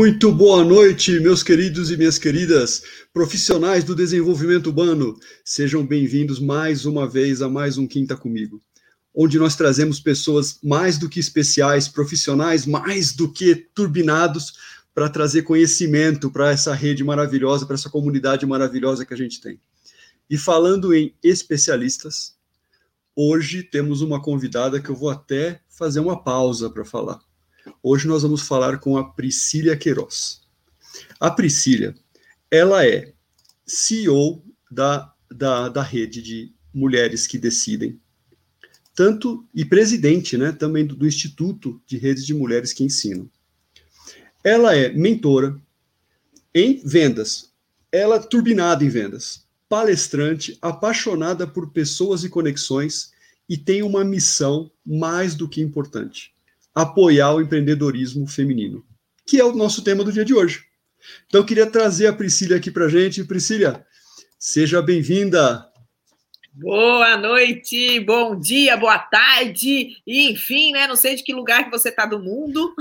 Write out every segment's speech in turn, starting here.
Muito boa noite, meus queridos e minhas queridas, profissionais do desenvolvimento humano. Sejam bem-vindos mais uma vez a mais um Quinta Comigo, onde nós trazemos pessoas mais do que especiais, profissionais mais do que turbinados, para trazer conhecimento para essa rede maravilhosa, para essa comunidade maravilhosa que a gente tem. E falando em especialistas, hoje temos uma convidada que eu vou até fazer uma pausa para falar. Hoje nós vamos falar com a Priscília Queiroz. A Priscília, ela é CEO da, da, da rede de mulheres que decidem, tanto e presidente, né, também do, do Instituto de Redes de Mulheres que Ensinam. Ela é mentora em vendas, ela é turbinada em vendas, palestrante, apaixonada por pessoas e conexões e tem uma missão mais do que importante apoiar o empreendedorismo feminino, que é o nosso tema do dia de hoje. Então, eu queria trazer a Priscila aqui para a gente. Priscila, seja bem-vinda. Boa noite, bom dia, boa tarde, e enfim, né? Não sei de que lugar que você está do mundo.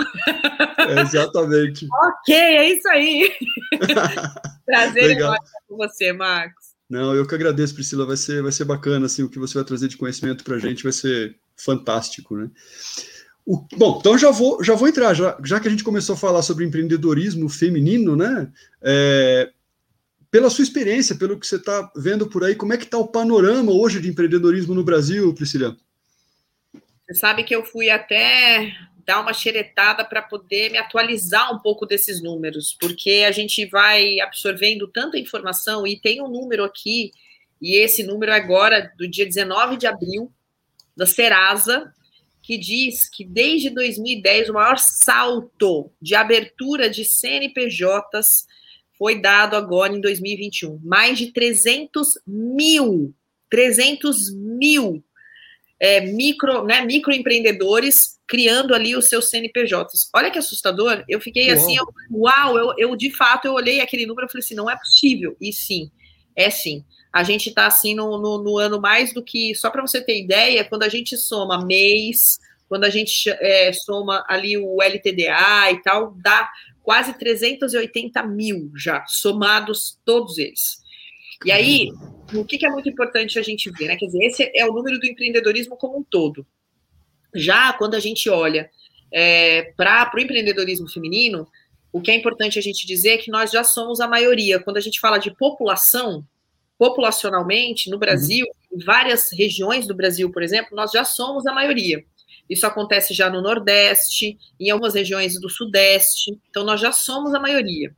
É, exatamente. ok, é isso aí. Prazer em estar com você, Marcos. Não, eu que agradeço, Priscila. Vai ser, vai ser bacana, assim, o que você vai trazer de conhecimento para a gente vai ser fantástico, né? O, bom, então já vou, já vou entrar, já, já que a gente começou a falar sobre empreendedorismo feminino, né? É, pela sua experiência, pelo que você está vendo por aí, como é que está o panorama hoje de empreendedorismo no Brasil, Priscila? Você sabe que eu fui até dar uma xeretada para poder me atualizar um pouco desses números, porque a gente vai absorvendo tanta informação e tem um número aqui, e esse número é agora do dia 19 de abril, da Serasa, que diz que desde 2010 o maior salto de abertura de CNPJs foi dado agora em 2021. Mais de 300 mil, 300 mil é, micro, né, microempreendedores criando ali os seus CNPJs. Olha que assustador. Eu fiquei uau. assim, eu, uau, eu, eu de fato eu olhei aquele número e falei assim, não é possível. E sim, é sim. A gente está assim no, no, no, ano mais do que, só para você ter ideia, quando a gente soma mês, quando a gente é, soma ali o LTDA e tal, dá quase 380 mil já, somados todos eles. E aí, o que, que é muito importante a gente ver, né? Quer dizer, esse é o número do empreendedorismo como um todo. Já quando a gente olha é, para o empreendedorismo feminino, o que é importante a gente dizer é que nós já somos a maioria. Quando a gente fala de população, populacionalmente, no Brasil, uhum. em várias regiões do Brasil, por exemplo, nós já somos a maioria. Isso acontece já no Nordeste, em algumas regiões do Sudeste, então nós já somos a maioria.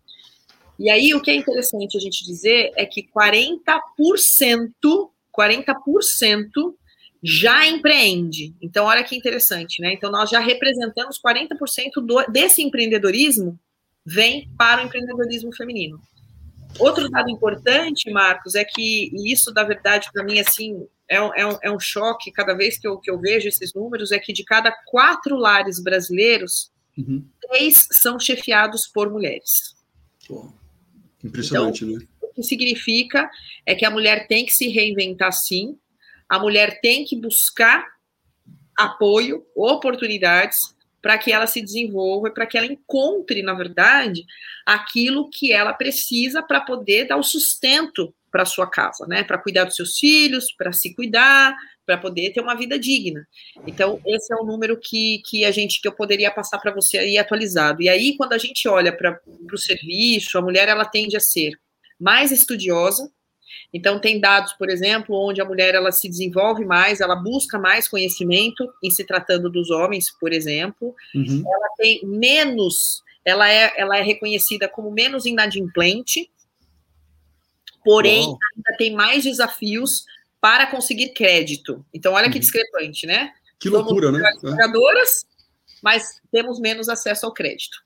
E aí, o que é interessante a gente dizer é que 40%, 40% já empreende. Então, olha que interessante, né? Então, nós já representamos 40% do, desse empreendedorismo vem para o empreendedorismo feminino. Outro dado importante, Marcos, é que, e isso, da verdade, para mim, assim, é um, é, um, é um choque cada vez que eu, que eu vejo esses números, é que de cada quatro lares brasileiros, uhum. três são chefiados por mulheres. impressionante, então, né? O que significa é que a mulher tem que se reinventar sim, a mulher tem que buscar apoio, oportunidades, para que ela se desenvolva e para que ela encontre, na verdade, aquilo que ela precisa para poder dar o sustento para sua casa, né? Para cuidar dos seus filhos, para se cuidar, para poder ter uma vida digna. Então, esse é o número que, que a gente que eu poderia passar para você aí atualizado. E aí, quando a gente olha para o serviço, a mulher ela tende a ser mais estudiosa, então, tem dados, por exemplo, onde a mulher ela se desenvolve mais, ela busca mais conhecimento em se tratando dos homens, por exemplo. Uhum. Ela tem menos, ela é, ela é reconhecida como menos inadimplente, porém, ainda tem mais desafios para conseguir crédito. Então, olha uhum. que discrepante, né? Que loucura, Somos né? Jogadoras, mas temos menos acesso ao crédito.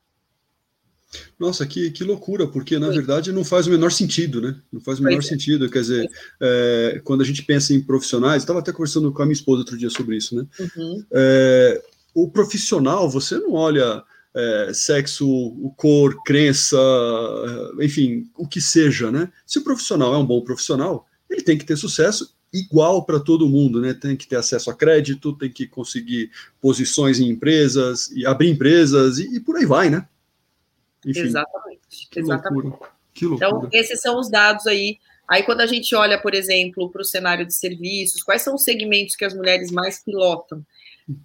Nossa, que, que loucura, porque na verdade não faz o menor sentido, né? Não faz o menor pois sentido. É. Quer dizer, é, quando a gente pensa em profissionais, estava até conversando com a minha esposa outro dia sobre isso, né? Uhum. É, o profissional, você não olha é, sexo, cor, crença, enfim, o que seja, né? Se o profissional é um bom profissional, ele tem que ter sucesso igual para todo mundo, né? Tem que ter acesso a crédito, tem que conseguir posições em empresas, e abrir empresas e, e por aí vai, né? Enfim, exatamente. Que exatamente. loucura. Que loucura. Então, esses são os dados aí. Aí, quando a gente olha, por exemplo, para o cenário de serviços, quais são os segmentos que as mulheres mais pilotam?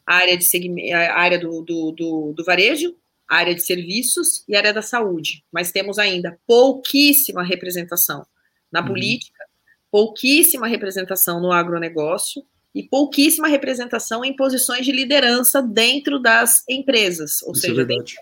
A área, de segmento, a área do, do, do, do varejo, a área de serviços e a área da saúde. Mas temos ainda pouquíssima representação na uhum. política, pouquíssima representação no agronegócio e pouquíssima representação em posições de liderança dentro das empresas, ou Isso é seja, é dentro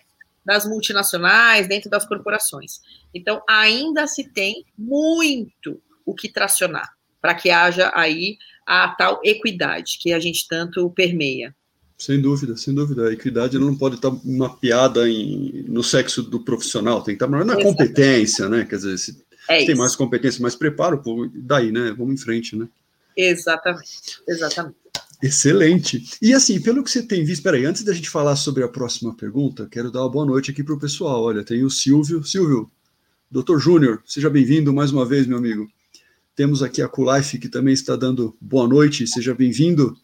das multinacionais, dentro das corporações. Então, ainda se tem muito o que tracionar para que haja aí a tal equidade que a gente tanto permeia. Sem dúvida, sem dúvida. A equidade não pode estar mapeada em, no sexo do profissional, tem que estar na competência, né? Quer dizer, se, é tem mais competência, mais preparo, daí, né? Vamos em frente, né? Exatamente, exatamente. Excelente. E assim, pelo que você tem visto, peraí, antes da gente falar sobre a próxima pergunta, quero dar uma boa noite aqui para o pessoal. Olha, tem o Silvio. Silvio, doutor Júnior, seja bem-vindo mais uma vez, meu amigo. Temos aqui a Kulife, que também está dando boa noite, seja bem-vindo.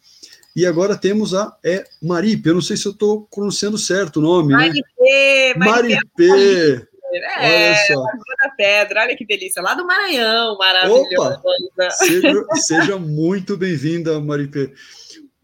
E agora temos a é, Maripe, eu não sei se eu estou pronunciando certo o nome, Maripe, né? Maripe. Maripe. É, olha só. da Pedra, olha que delícia, lá do Maranhão, maravilhoso. Seja, seja muito bem-vinda, Maripe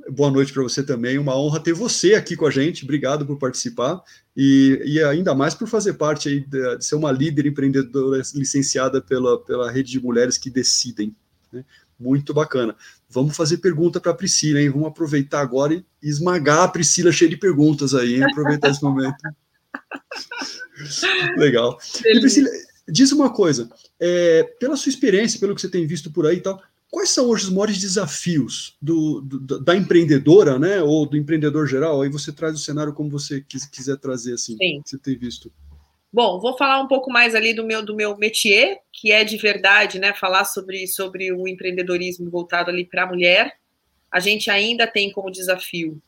boa noite para você também. Uma honra ter você aqui com a gente. Obrigado por participar e, e ainda mais por fazer parte aí de, de, ser uma líder empreendedora licenciada pela, pela rede de mulheres que decidem. Né? Muito bacana. Vamos fazer pergunta para a Priscila, hein? Vamos aproveitar agora e esmagar a Priscila cheia de perguntas aí, hein? Aproveitar esse momento. Legal. E Priscila, diz uma coisa, é, pela sua experiência, pelo que você tem visto por aí e tal, Quais são hoje os maiores desafios do, do, da empreendedora, né, ou do empreendedor geral? Aí você traz o cenário como você quiser trazer, assim, Sim. que você tem visto. Bom, vou falar um pouco mais ali do meu do meu métier, que é de verdade, né, falar sobre sobre o empreendedorismo voltado ali para a mulher. A gente ainda tem como desafio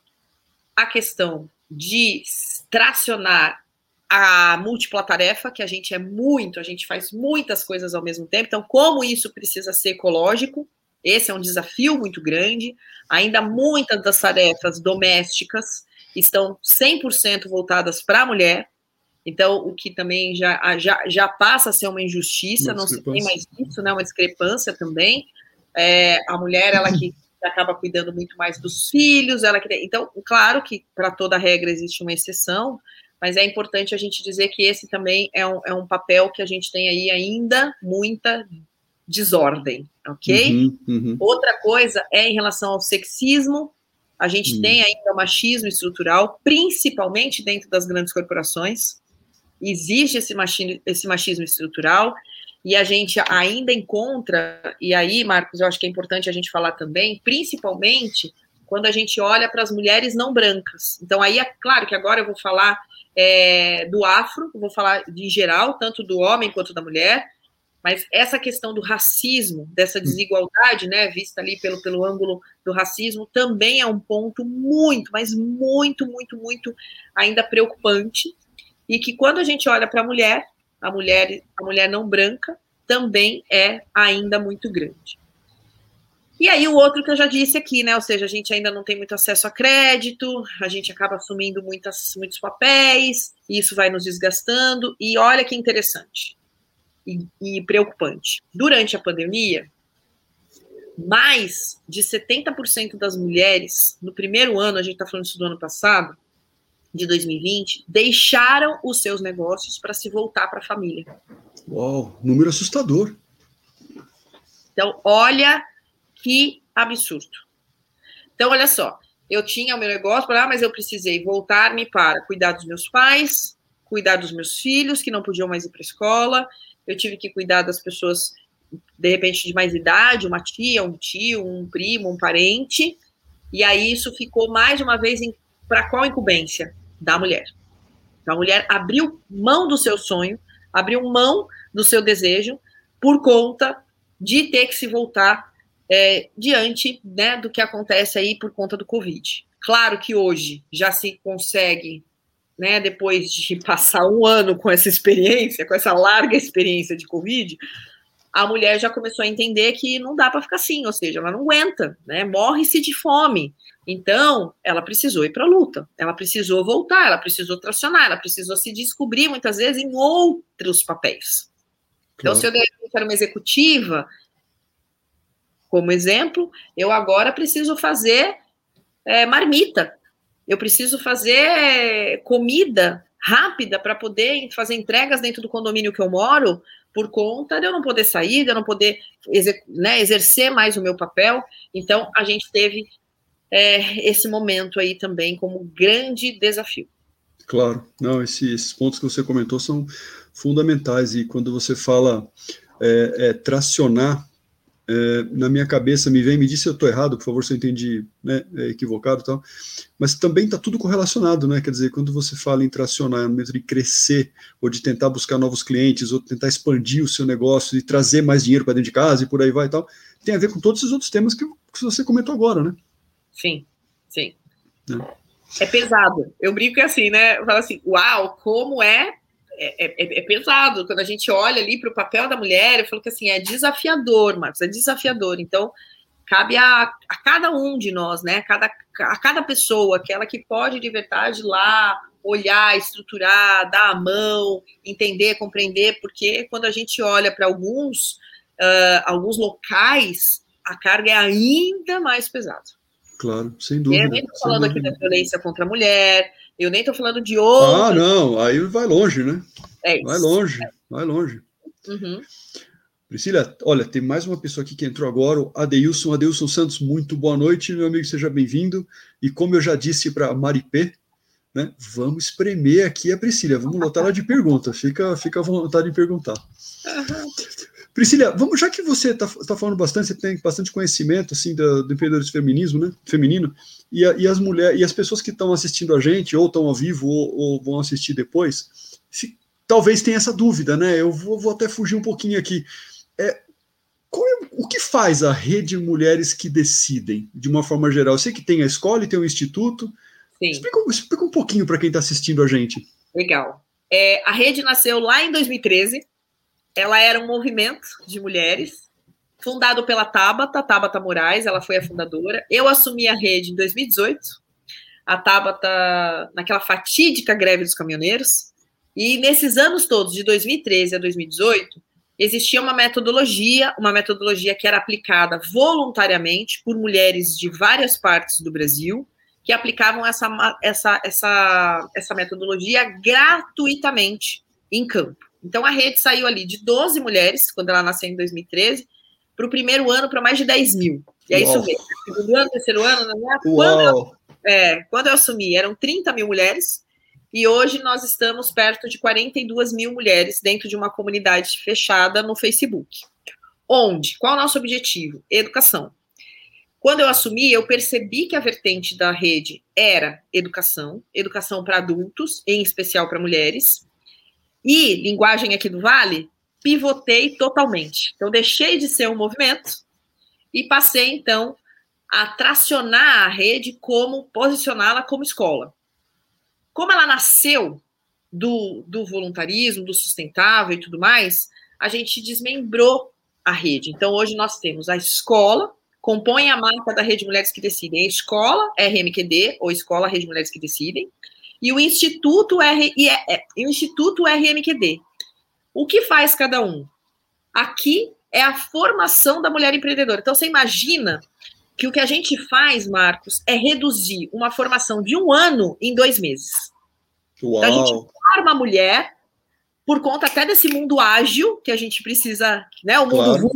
a questão de tracionar a múltipla tarefa, que a gente é muito, a gente faz muitas coisas ao mesmo tempo. Então, como isso precisa ser ecológico, esse é um desafio muito grande. Ainda muitas das tarefas domésticas estão 100% voltadas para a mulher. Então, o que também já, já, já passa a ser uma injustiça, uma não se tem mais isso, né? Uma discrepância também. É, a mulher, ela que acaba cuidando muito mais dos filhos, ela que então, claro que para toda regra existe uma exceção, mas é importante a gente dizer que esse também é um, é um papel que a gente tem aí ainda muita desordem, ok? Uhum, uhum. Outra coisa é em relação ao sexismo, a gente uhum. tem ainda o machismo estrutural, principalmente dentro das grandes corporações, existe esse machismo, esse machismo estrutural, e a gente ainda encontra, e aí, Marcos, eu acho que é importante a gente falar também, principalmente quando a gente olha para as mulheres não brancas. Então, aí é claro que agora eu vou falar é, do afro, vou falar de geral, tanto do homem quanto da mulher, mas essa questão do racismo, dessa desigualdade, né, vista ali pelo, pelo ângulo do racismo, também é um ponto muito, mas muito, muito, muito ainda preocupante, e que quando a gente olha para a mulher, a mulher, a mulher não branca, também é ainda muito grande. E aí o outro que eu já disse aqui, né? Ou seja, a gente ainda não tem muito acesso a crédito, a gente acaba assumindo muitas, muitos papéis, e isso vai nos desgastando. E olha que interessante e, e preocupante. Durante a pandemia, mais de 70% das mulheres, no primeiro ano, a gente está falando isso do ano passado, de 2020, deixaram os seus negócios para se voltar para a família. Uau, número assustador. Então, olha que absurdo. Então, olha só, eu tinha o meu negócio, mas eu precisei voltar-me para cuidar dos meus pais, cuidar dos meus filhos, que não podiam mais ir para a escola, eu tive que cuidar das pessoas, de repente, de mais idade, uma tia, um tio, um primo, um parente, e aí isso ficou mais uma vez para qual incumbência? Da mulher. Então, a mulher abriu mão do seu sonho, abriu mão do seu desejo, por conta de ter que se voltar é, diante né, do que acontece aí por conta do Covid. Claro que hoje já se consegue, né, depois de passar um ano com essa experiência, com essa larga experiência de Covid, a mulher já começou a entender que não dá para ficar assim, ou seja, ela não aguenta, né? Morre-se de fome. Então, ela precisou ir para a luta, ela precisou voltar, ela precisou tracionar, ela precisou se descobrir muitas vezes em outros papéis. Então, se eu era uma executiva, como exemplo, eu agora preciso fazer é, marmita, eu preciso fazer comida rápida para poder fazer entregas dentro do condomínio que eu moro, por conta de eu não poder sair, de eu não poder né, exercer mais o meu papel. Então, a gente teve é, esse momento aí também como grande desafio. Claro, não, esse, esses pontos que você comentou são fundamentais, e quando você fala é, é, tracionar é, na minha cabeça me vem, me disse se eu estou errado, por favor, se eu entendi né, é, equivocado e tal, mas também está tudo correlacionado, né? Quer dizer, quando você fala em tracionar, no momento de crescer, ou de tentar buscar novos clientes, ou tentar expandir o seu negócio e trazer mais dinheiro para dentro de casa e por aí vai e tal, tem a ver com todos esses outros temas que, que você comentou agora, né? Sim, sim. É. é pesado. Eu brinco assim, né? Eu falo assim, uau, como é é, é, é, pesado. Quando a gente olha ali para o papel da mulher, eu falo que assim, é desafiador, Marcos, é desafiador. Então, cabe a, a cada um de nós, né? A cada, a cada pessoa, aquela que pode de verdade lá olhar, estruturar, dar a mão, entender, compreender, porque quando a gente olha para alguns, uh, alguns locais, a carga é ainda mais pesada. Claro, sem dúvida. Eu nem estou falando aqui da violência contra a mulher, eu nem estou falando de outro. Ah, não, aí vai longe, né? É isso. Vai longe, vai longe. Uhum. Priscila, olha, tem mais uma pessoa aqui que entrou agora, o Adeilson, Adeilson Santos, muito boa noite, meu amigo, seja bem-vindo. E como eu já disse para Maripê, né, vamos espremer aqui a Priscila, vamos lotar ela de perguntas, fica, fica à vontade de perguntar. Uhum. Priscila, vamos, já que você está tá falando bastante, você tem bastante conhecimento assim do, do empreendedorismo feminismo, né, feminino, e, a, e as mulheres e as pessoas que estão assistindo a gente, ou estão ao vivo, ou, ou vão assistir depois, se, talvez tenha essa dúvida, né? Eu vou, vou até fugir um pouquinho aqui. É, é, o que faz a rede Mulheres que Decidem, de uma forma geral? Eu sei que tem a escola e tem o instituto. Explica, explica um pouquinho para quem está assistindo a gente. Legal. É, a rede nasceu lá em 2013 ela era um movimento de mulheres fundado pela Tabata, Tabata Moraes, ela foi a fundadora. Eu assumi a rede em 2018. A Tabata naquela fatídica greve dos caminhoneiros. E nesses anos todos, de 2013 a 2018, existia uma metodologia, uma metodologia que era aplicada voluntariamente por mulheres de várias partes do Brasil, que aplicavam essa, essa, essa, essa metodologia gratuitamente em campo. Então a rede saiu ali de 12 mulheres, quando ela nasceu em 2013, para o primeiro ano para mais de 10 mil. E é Uau. isso mesmo. Segundo ano, terceiro ano, né? quando, eu, é, quando eu assumi, eram 30 mil mulheres, e hoje nós estamos perto de 42 mil mulheres dentro de uma comunidade fechada no Facebook. Onde? Qual é o nosso objetivo? Educação. Quando eu assumi, eu percebi que a vertente da rede era educação, educação para adultos, em especial para mulheres, e, linguagem aqui do Vale, pivotei totalmente. Então, deixei de ser um movimento e passei, então, a tracionar a rede como posicioná-la como escola. Como ela nasceu do, do voluntarismo, do sustentável e tudo mais, a gente desmembrou a rede. Então, hoje nós temos a escola, compõe a marca da Rede Mulheres que Decidem, a escola RMQD, ou Escola Rede Mulheres que Decidem, e o Instituto, R, e, é, é, o Instituto RMQD. O que faz cada um? Aqui é a formação da mulher empreendedora. Então, você imagina que o que a gente faz, Marcos, é reduzir uma formação de um ano em dois meses. Uau. Então, a gente forma a mulher por conta até desse mundo ágil que a gente precisa, né? O mundo claro.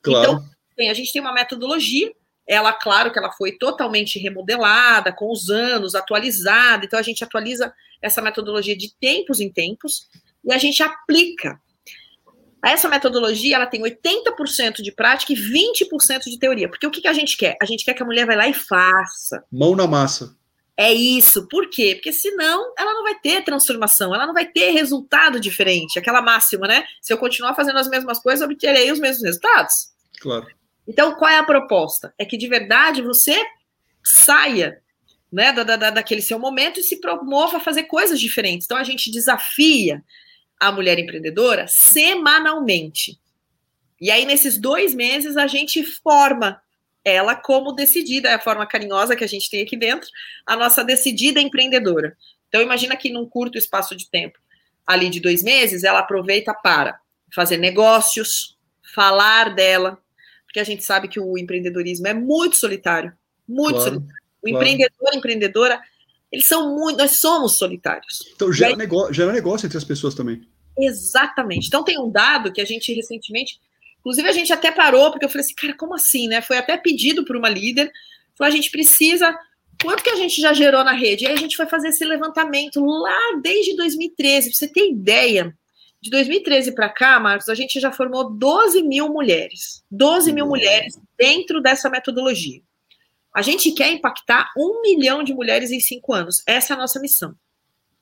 Claro. Então, tem, a gente tem uma metodologia ela, claro que ela foi totalmente remodelada com os anos, atualizada. Então a gente atualiza essa metodologia de tempos em tempos e a gente aplica. Essa metodologia ela tem 80% de prática e 20% de teoria. Porque o que, que a gente quer? A gente quer que a mulher vá lá e faça. Mão na massa. É isso. Por quê? Porque senão ela não vai ter transformação, ela não vai ter resultado diferente. Aquela máxima, né? Se eu continuar fazendo as mesmas coisas, eu obterei os mesmos resultados. Claro. Então, qual é a proposta? É que de verdade você saia né, da, da, daquele seu momento e se promova a fazer coisas diferentes. Então, a gente desafia a mulher empreendedora semanalmente. E aí, nesses dois meses, a gente forma ela como decidida, é a forma carinhosa que a gente tem aqui dentro, a nossa decidida empreendedora. Então, imagina que num curto espaço de tempo, ali de dois meses, ela aproveita para fazer negócios, falar dela, porque a gente sabe que o empreendedorismo é muito solitário, muito claro, solitário. O claro. empreendedor, empreendedora, eles são muito, nós somos solitários. Então gera, aí, negócio, gera negócio entre as pessoas também. Exatamente. Então tem um dado que a gente recentemente Inclusive, a gente até parou, porque eu falei assim, cara, como assim, né? Foi até pedido por uma líder. Falou, a gente precisa. Quanto que a gente já gerou na rede? E aí a gente foi fazer esse levantamento lá desde 2013. Pra você ter ideia, de 2013 para cá, Marcos, a gente já formou 12 mil mulheres. 12 mil mulheres dentro dessa metodologia. A gente quer impactar um milhão de mulheres em cinco anos. Essa é a nossa missão.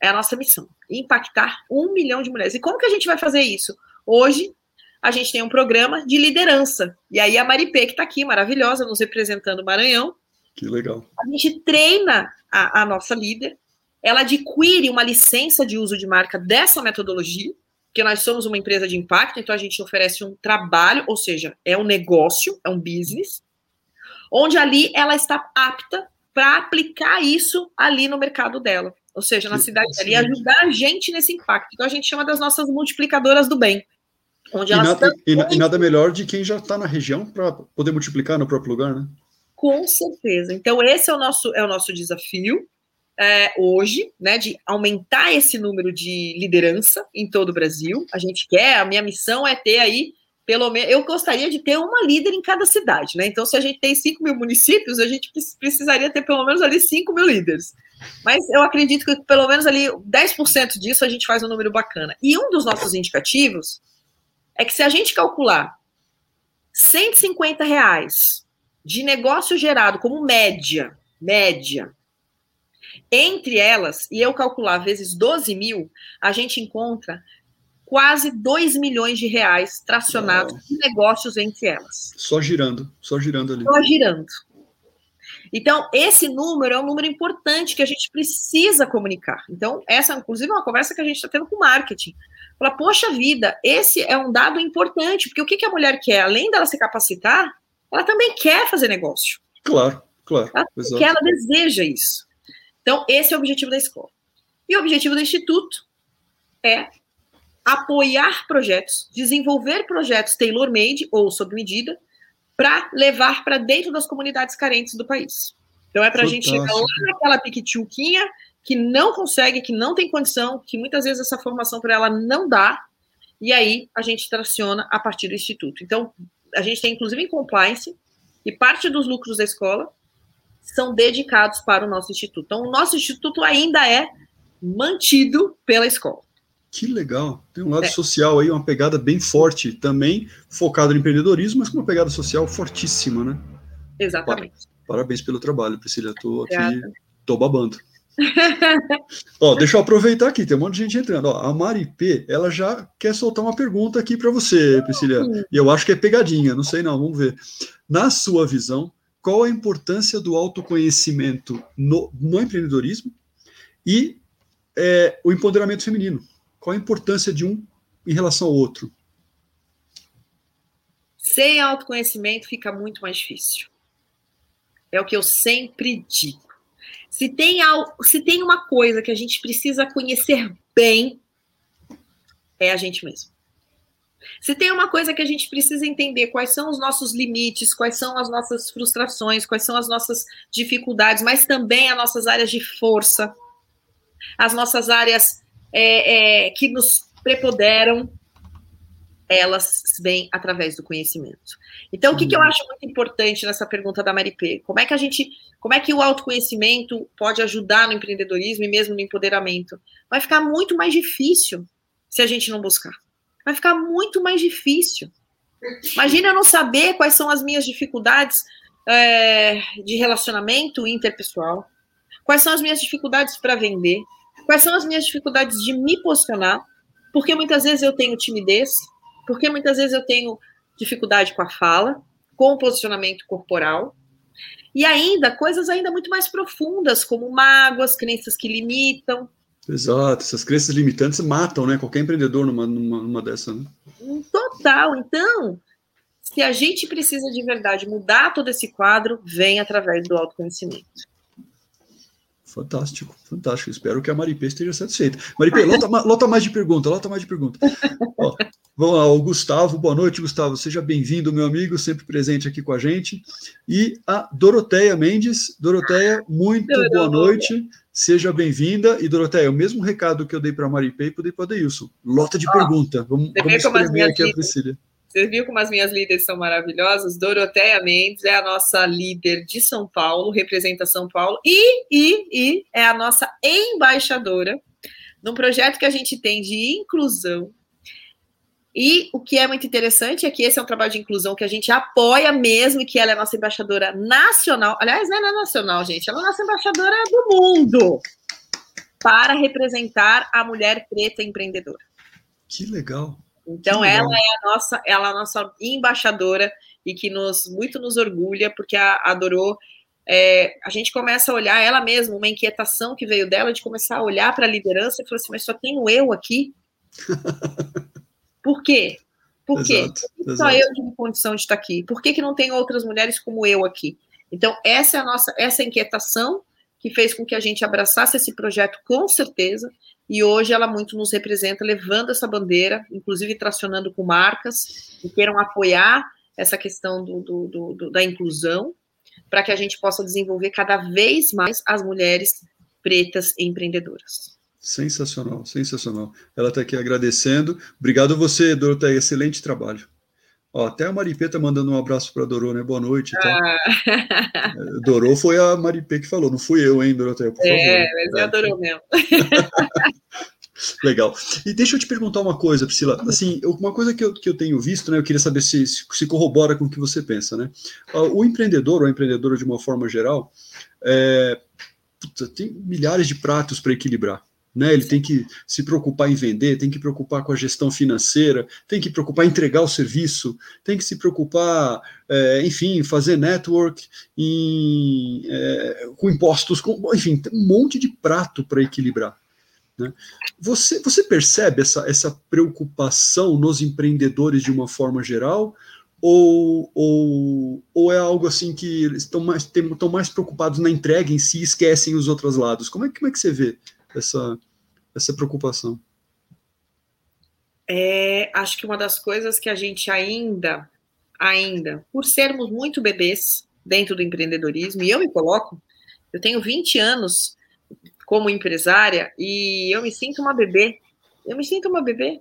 É a nossa missão. Impactar um milhão de mulheres. E como que a gente vai fazer isso? Hoje, a gente tem um programa de liderança. E aí a Maripê, que está aqui, maravilhosa, nos representando o Maranhão. Que legal. A gente treina a, a nossa líder, ela adquire uma licença de uso de marca dessa metodologia, que nós somos uma empresa de impacto, então a gente oferece um trabalho, ou seja, é um negócio, é um business, onde ali ela está apta para aplicar isso ali no mercado dela. Ou seja, na cidade ali, ajudar a gente nesse impacto. Então a gente chama das nossas multiplicadoras do bem. Onde e, nada, e, e, nada melhor de quem já está na região para poder multiplicar no próprio lugar, né? Com certeza. Então, esse é o nosso, é o nosso desafio é, hoje, né? De aumentar esse número de liderança em todo o Brasil. A gente quer, a minha missão é ter aí, pelo menos, eu gostaria de ter uma líder em cada cidade, né? Então, se a gente tem 5 mil municípios, a gente precisaria ter pelo menos ali 5 mil líderes. Mas eu acredito que pelo menos ali 10% disso a gente faz um número bacana. E um dos nossos indicativos é que se a gente calcular 150 reais de negócio gerado como média, média, entre elas, e eu calcular vezes 12 mil, a gente encontra quase 2 milhões de reais tracionados em negócios entre elas. Só girando, só girando ali. Só girando. Então, esse número é um número importante que a gente precisa comunicar. Então, essa, inclusive, é uma conversa que a gente está tendo com marketing. Fala, poxa vida, esse é um dado importante, porque o que, que a mulher quer? Além dela se capacitar, ela também quer fazer negócio. Claro, claro. Ela, porque ela deseja isso. Então, esse é o objetivo da escola. E o objetivo do Instituto é apoiar projetos, desenvolver projetos tailor-made ou sob medida, para levar para dentro das comunidades carentes do país. Então, é para a gente chegar lá naquela piquitiuquinha que não consegue, que não tem condição, que muitas vezes essa formação para ela não dá, e aí a gente traciona a partir do instituto. Então, a gente tem inclusive em compliance, e parte dos lucros da escola são dedicados para o nosso instituto. Então, o nosso instituto ainda é mantido pela escola. Que legal. Tem um lado é. social aí, uma pegada bem forte, também focado no empreendedorismo, mas com uma pegada social fortíssima, né? Exatamente. Parabéns pelo trabalho, Priscila. Estou aqui, tô babando. Ó, deixa eu aproveitar aqui, tem um monte de gente entrando. Ó, a Mari P, ela já quer soltar uma pergunta aqui para você, Priscila. E eu acho que é pegadinha, não sei não, vamos ver. Na sua visão, qual a importância do autoconhecimento no, no empreendedorismo e é, o empoderamento feminino? Qual a importância de um em relação ao outro? Sem autoconhecimento fica muito mais difícil. É o que eu sempre digo. Se tem, algo, se tem uma coisa que a gente precisa conhecer bem, é a gente mesmo. Se tem uma coisa que a gente precisa entender quais são os nossos limites, quais são as nossas frustrações, quais são as nossas dificuldades, mas também as nossas áreas de força, as nossas áreas é, é, que nos prepoderam, elas vêm através do conhecimento. Então, o que, que eu uhum. acho muito importante nessa pergunta da Maripê? Como é que a gente, como é que o autoconhecimento pode ajudar no empreendedorismo e mesmo no empoderamento? Vai ficar muito mais difícil se a gente não buscar. Vai ficar muito mais difícil. Imagina eu não saber quais são as minhas dificuldades é, de relacionamento interpessoal, quais são as minhas dificuldades para vender, quais são as minhas dificuldades de me posicionar, porque muitas vezes eu tenho timidez, porque muitas vezes eu tenho dificuldade com a fala, com o posicionamento corporal, e ainda coisas ainda muito mais profundas, como mágoas, crenças que limitam. Exato, essas crenças limitantes matam, né? Qualquer empreendedor numa, numa, numa dessa, né? Total. Então, se a gente precisa de verdade mudar todo esse quadro, vem através do autoconhecimento. Fantástico, fantástico. Espero que a Maripê esteja satisfeita. Maripê, lota, lota mais de pergunta, lota mais de pergunta. Ó, vamos lá, o Gustavo, boa noite, Gustavo. Seja bem-vindo, meu amigo, sempre presente aqui com a gente. E a Doroteia Mendes. Doroteia, muito boa noite. Seja bem-vinda. E, Doroteia, o mesmo recado que eu dei para a Maripê, eu dei para o Deilson. Lota de pergunta. Vamos, vamos espremer aqui a Priscila. Você viu como as minhas líderes são maravilhosas? Doroteia Mendes é a nossa líder de São Paulo, representa São Paulo, e, e, e é a nossa embaixadora num projeto que a gente tem de inclusão. E o que é muito interessante é que esse é um trabalho de inclusão que a gente apoia mesmo e que ela é nossa embaixadora nacional. Aliás, não é nacional, gente, ela é nossa embaixadora do mundo para representar a mulher preta empreendedora. Que legal. Então, ela é a nossa, ela é a nossa embaixadora e que nos muito nos orgulha, porque a, adorou. É, a gente começa a olhar ela mesma, uma inquietação que veio dela de começar a olhar para a liderança e falar assim: mas só tenho eu aqui? Por quê? Por quê? Exato, Por só eu tenho condição de estar aqui? Por que, que não tem outras mulheres como eu aqui? Então, essa é a nossa essa inquietação que fez com que a gente abraçasse esse projeto com certeza e hoje ela muito nos representa, levando essa bandeira, inclusive tracionando com marcas que queiram apoiar essa questão do, do, do, da inclusão, para que a gente possa desenvolver cada vez mais as mulheres pretas empreendedoras. Sensacional, sensacional. Ela está aqui agradecendo. Obrigado a você, Doroteia. Excelente trabalho. Ó, até a Maripê tá mandando um abraço para a Dorô, né? Boa noite. Tá? Ah. Dorô foi a Maripê que falou, não fui eu, hein, Doroteia? Por é, favor. mas é a Dorô mesmo. Legal. E deixa eu te perguntar uma coisa, Priscila. Assim, uma coisa que eu, que eu tenho visto, né? Eu queria saber se, se corrobora com o que você pensa, né? O empreendedor ou a empreendedora, de uma forma geral, é, tem milhares de pratos para equilibrar. Né? Ele tem que se preocupar em vender, tem que preocupar com a gestão financeira, tem que preocupar em entregar o serviço, tem que se preocupar, é, enfim, fazer network, em, é, com impostos, com, enfim, tem um monte de prato para equilibrar. Né? Você, você percebe essa, essa preocupação nos empreendedores de uma forma geral? Ou, ou, ou é algo assim que eles estão mais, estão mais preocupados na entrega em si e esquecem os outros lados? Como é, como é que você vê essa, essa preocupação? É, acho que uma das coisas que a gente ainda, ainda, por sermos muito bebês dentro do empreendedorismo, e eu me coloco, eu tenho 20 anos como empresária e eu me sinto uma bebê. Eu me sinto uma bebê.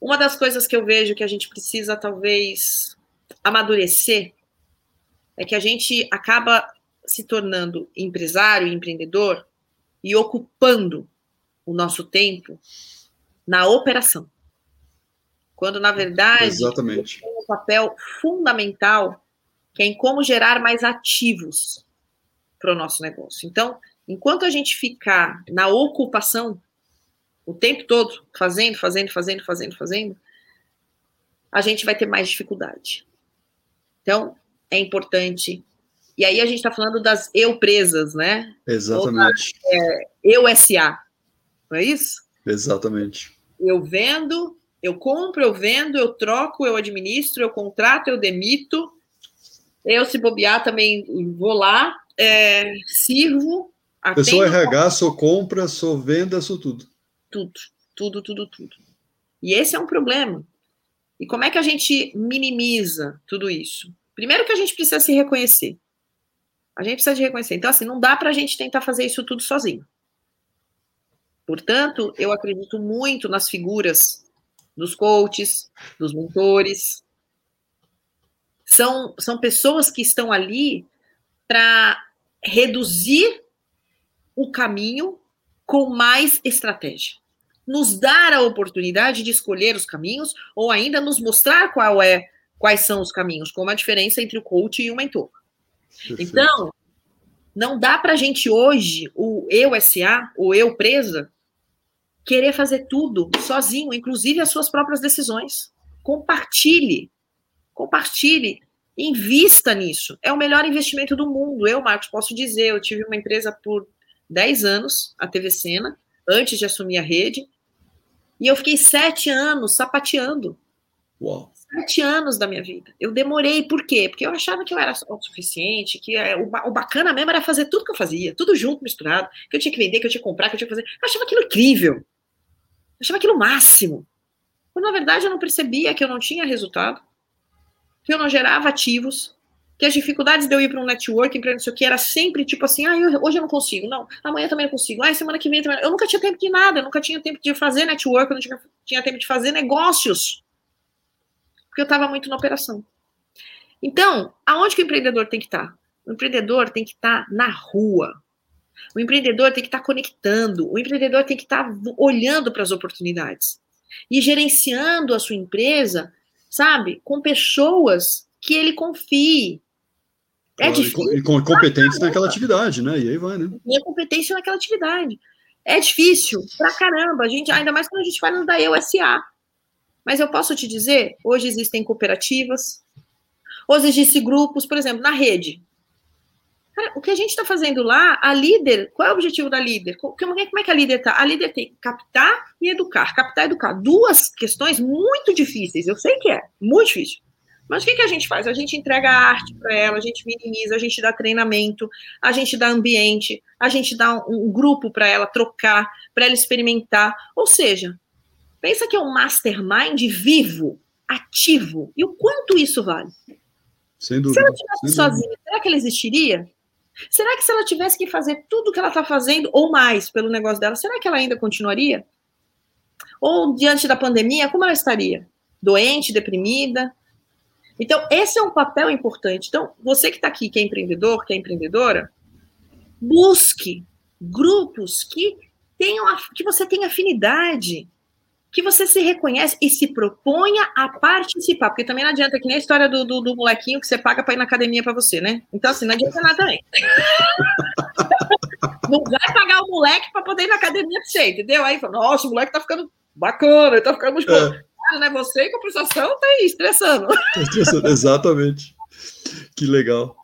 Uma das coisas que eu vejo que a gente precisa talvez amadurecer é que a gente acaba se tornando empresário, empreendedor e ocupando o nosso tempo na operação. Quando, na verdade, Exatamente. tem um papel fundamental que é em como gerar mais ativos para o nosso negócio. Então, enquanto a gente ficar na ocupação o tempo todo, fazendo, fazendo, fazendo, fazendo, fazendo, a gente vai ter mais dificuldade. Então, é importante e aí a gente está falando das eu presas, né? Exatamente. Da, é, eu SA, não é isso? Exatamente. Eu vendo, eu compro, eu vendo, eu troco, eu administro, eu contrato, eu demito. Eu, se bobear, também vou lá, é, sirvo. Eu sou RH, sou compra, sou venda, sou tudo. Tudo, tudo, tudo, tudo. E esse é um problema. E como é que a gente minimiza tudo isso? Primeiro que a gente precisa se reconhecer. A gente precisa de reconhecer. Então, assim, não dá para a gente tentar fazer isso tudo sozinho. Portanto, eu acredito muito nas figuras dos coaches, dos mentores. São, são pessoas que estão ali para reduzir o caminho com mais estratégia. Nos dar a oportunidade de escolher os caminhos ou ainda nos mostrar qual é, quais são os caminhos, como a diferença entre o coach e o mentor. Então, não dá para a gente hoje, o eu SA, o eu presa, querer fazer tudo sozinho, inclusive as suas próprias decisões. Compartilhe, compartilhe, invista nisso. É o melhor investimento do mundo. Eu, Marcos, posso dizer, eu tive uma empresa por 10 anos, a TV Sena, antes de assumir a rede, e eu fiquei sete anos sapateando. Uau. Sete anos da minha vida. Eu demorei, por quê? Porque eu achava que eu era o suficiente, que é, o, o bacana mesmo era fazer tudo que eu fazia, tudo junto, misturado, que eu tinha que vender, que eu tinha que comprar, que eu tinha que fazer. Eu achava aquilo incrível. Eu achava aquilo máximo. Quando na verdade eu não percebia que eu não tinha resultado, que eu não gerava ativos, que as dificuldades de eu ir para um networking, para não sei o que, era sempre tipo assim, ah, eu, hoje eu não consigo, não, amanhã também não consigo, ah, semana que vem também. Eu nunca tinha tempo de nada, eu nunca tinha tempo de fazer network, eu não tinha, tinha tempo de fazer negócios, porque eu estava muito na operação. Então, aonde que o empreendedor tem que estar? Tá? O empreendedor tem que estar tá na rua. O empreendedor tem que estar tá conectando. O empreendedor tem que estar olhando para as oportunidades e gerenciando a sua empresa, sabe, com pessoas que ele confie, é difícil. E com competentes naquela atividade, né? E aí vai, né? E competência naquela atividade. É difícil pra caramba. A gente, ainda mais quando a gente fala da EUSA. Mas eu posso te dizer, hoje existem cooperativas, hoje existem grupos, por exemplo, na rede. Cara, o que a gente está fazendo lá, a líder, qual é o objetivo da líder? Como é, como é que a líder está? A líder tem captar e educar. Captar e educar. Duas questões muito difíceis. Eu sei que é, muito difícil. Mas o que, que a gente faz? A gente entrega arte para ela, a gente minimiza, a gente dá treinamento, a gente dá ambiente, a gente dá um, um grupo para ela trocar, para ela experimentar. Ou seja, pensa que é um mastermind vivo, ativo. E o quanto isso vale? Sem dúvida. Se ela estivesse sozinha, será que ela existiria? Será que se ela tivesse que fazer tudo o que ela está fazendo, ou mais, pelo negócio dela, será que ela ainda continuaria? Ou diante da pandemia, como ela estaria? Doente, deprimida? Então, esse é um papel importante. Então, você que está aqui, que é empreendedor, que é empreendedora, busque grupos que tenham que você tenha afinidade, que você se reconhece e se proponha a participar. Porque também não adianta, que nem a história do, do, do molequinho que você paga para ir na academia para você, né? Então, assim, não adianta nada também. não vai pagar o moleque para poder ir na academia para você, entendeu? Aí fala, nossa, o moleque tá ficando bacana, ele tá ficando musculoso. É né? Você, em compensação, tá aí estressando. Tá estressando, exatamente. Que legal.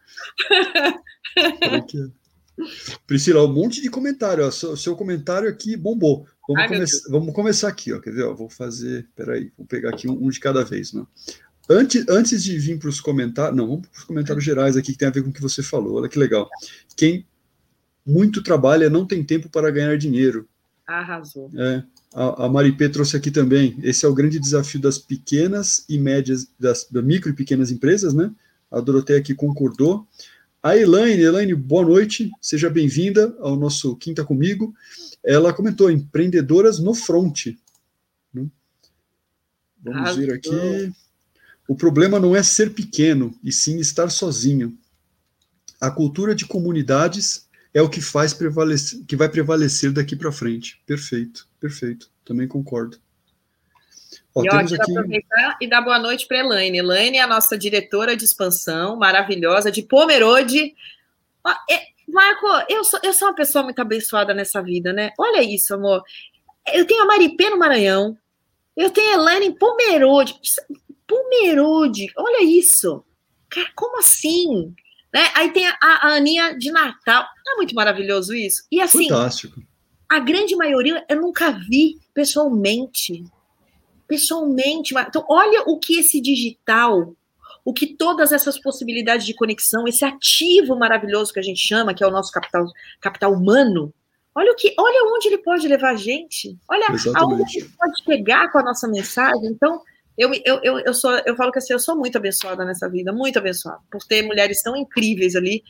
Priscila, um monte de comentário. O seu, seu, comentário aqui bombou. Vamos, Ai, come vamos começar aqui, ó. Quer ver? Ó, vou fazer. Peraí, vou pegar aqui um, um de cada vez. Né? Antes, antes de vir para os comentários. Não, vamos para os comentários gerais aqui que tem a ver com o que você falou. Olha que legal. Quem muito trabalha não tem tempo para ganhar dinheiro. Arrasou. É a, a Maripê trouxe aqui também. Esse é o grande desafio das pequenas e médias, das, das micro e pequenas empresas, né? A Doroteia aqui concordou. A Elaine, Elaine, boa noite, seja bem-vinda ao nosso Quinta Comigo. Ela comentou, empreendedoras no front. Né? Vamos ver aqui. O problema não é ser pequeno, e sim estar sozinho. A cultura de comunidades é o que faz prevalecer, que vai prevalecer daqui para frente. Perfeito, perfeito. Também concordo. Ó, e ó, aqui... aproveitar e dar boa noite para Elaine. Elaine é a nossa diretora de expansão, maravilhosa, de Pomerode. É, Marco, eu sou, eu sou uma pessoa muito abençoada nessa vida, né? Olha isso, amor. Eu tenho a Maripê no Maranhão. Eu tenho a Elaine em Pomerode. Pomerode, olha isso. Cara, como assim? Né? Aí tem a, a Aninha de Natal. Não é muito maravilhoso isso? E assim, Fantástico. a grande maioria eu nunca vi pessoalmente. Pessoalmente. Então, olha o que esse digital, o que todas essas possibilidades de conexão, esse ativo maravilhoso que a gente chama, que é o nosso capital, capital humano, Olha o que, olha onde ele pode levar a gente. Olha Exatamente. aonde ele pode chegar com a nossa mensagem. Então, eu, eu, eu, eu, sou, eu falo que assim, eu sou muito abençoada nessa vida, muito abençoada, por ter mulheres tão incríveis ali,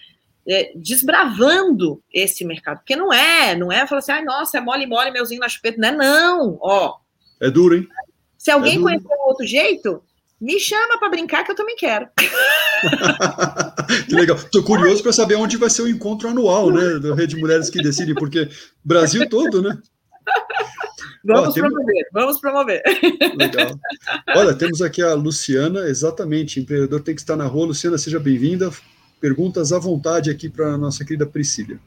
é, desbravando esse mercado. Porque não é, não é falar assim, ai, nossa, é mole, mole, meuzinho na chupeta. Não é, não, ó. É duro, hein? Se alguém é conhecer um outro jeito, me chama para brincar que eu também quero. que legal. Estou curioso para saber onde vai ser o encontro anual, né, da Rede Mulheres que Decidem, porque Brasil todo, né? Vamos Ó, promover, vamos promover. Legal. Olha, temos aqui a Luciana, exatamente, empreendedor tem que estar na rua. Luciana, seja bem-vinda. Perguntas à vontade aqui para a nossa querida Priscila.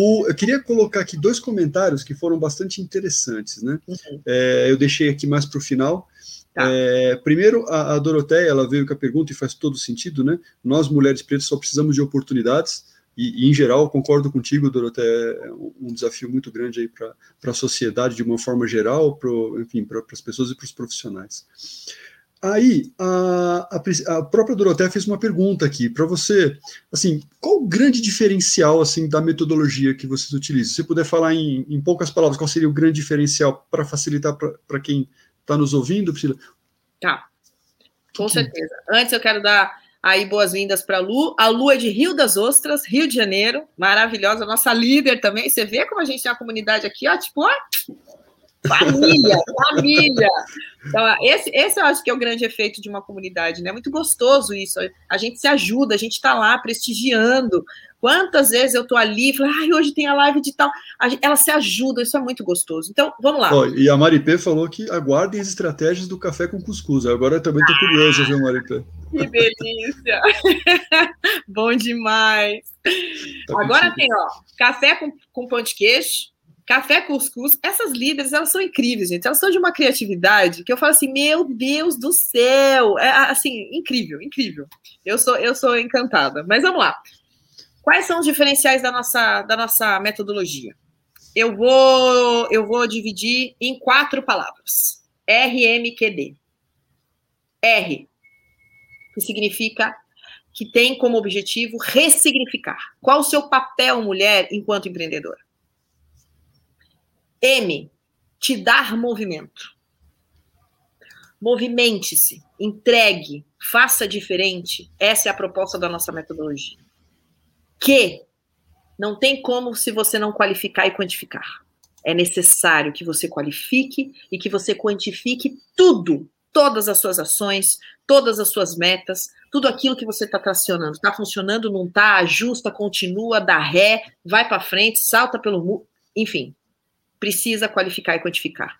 O, eu queria colocar aqui dois comentários que foram bastante interessantes, né? Uhum. É, eu deixei aqui mais para o final. Tá. É, primeiro, a, a Doroteia, ela veio com a pergunta e faz todo sentido, né? Nós, mulheres pretas, só precisamos de oportunidades e, e, em geral, concordo contigo, Doroté, é um desafio muito grande aí para a sociedade de uma forma geral, pro, enfim, para as pessoas e para os profissionais. Aí, a, a, a, própria Doroté fez uma pergunta aqui para você, assim, qual o grande diferencial, assim, da metodologia que vocês utilizam? Se você puder falar em, em poucas palavras, qual seria o grande diferencial para facilitar para quem está nos ouvindo, Priscila? Tá, com certeza. Antes eu quero dar aí boas-vindas para a Lu. A Lu é de Rio das Ostras, Rio de Janeiro, maravilhosa, nossa líder também. Você vê como a gente tem uma comunidade aqui, ó, tipo, ó, família, família. Então, esse, esse eu acho que é o grande efeito de uma comunidade, né? Muito gostoso isso. A gente se ajuda, a gente está lá prestigiando. Quantas vezes eu tô ali e falo, ai, hoje tem a live de tal. Ela se ajuda, isso é muito gostoso. Então, vamos lá. Oh, e a Maripê falou que aguardem as estratégias do café com cuscuz. Agora eu também tô ah, curioso, viu, Maripê? Que delícia! Bom demais! Tá Agora tem, ó, café com, com pão de queijo, Café Cuscuz, essas líderes, elas são incríveis, gente. Elas são de uma criatividade que eu falo assim, meu Deus do céu! É assim, incrível, incrível. Eu sou, eu sou encantada. Mas vamos lá. Quais são os diferenciais da nossa, da nossa metodologia? Eu vou, eu vou dividir em quatro palavras. RMQD. R, que significa que tem como objetivo ressignificar. Qual o seu papel, mulher, enquanto empreendedora? M, te dar movimento. Movimente-se, entregue, faça diferente. Essa é a proposta da nossa metodologia. Que não tem como se você não qualificar e quantificar. É necessário que você qualifique e que você quantifique tudo, todas as suas ações, todas as suas metas, tudo aquilo que você está tracionando. Está funcionando, não está? Ajusta, continua, dá ré, vai para frente, salta pelo muro, enfim precisa qualificar e quantificar.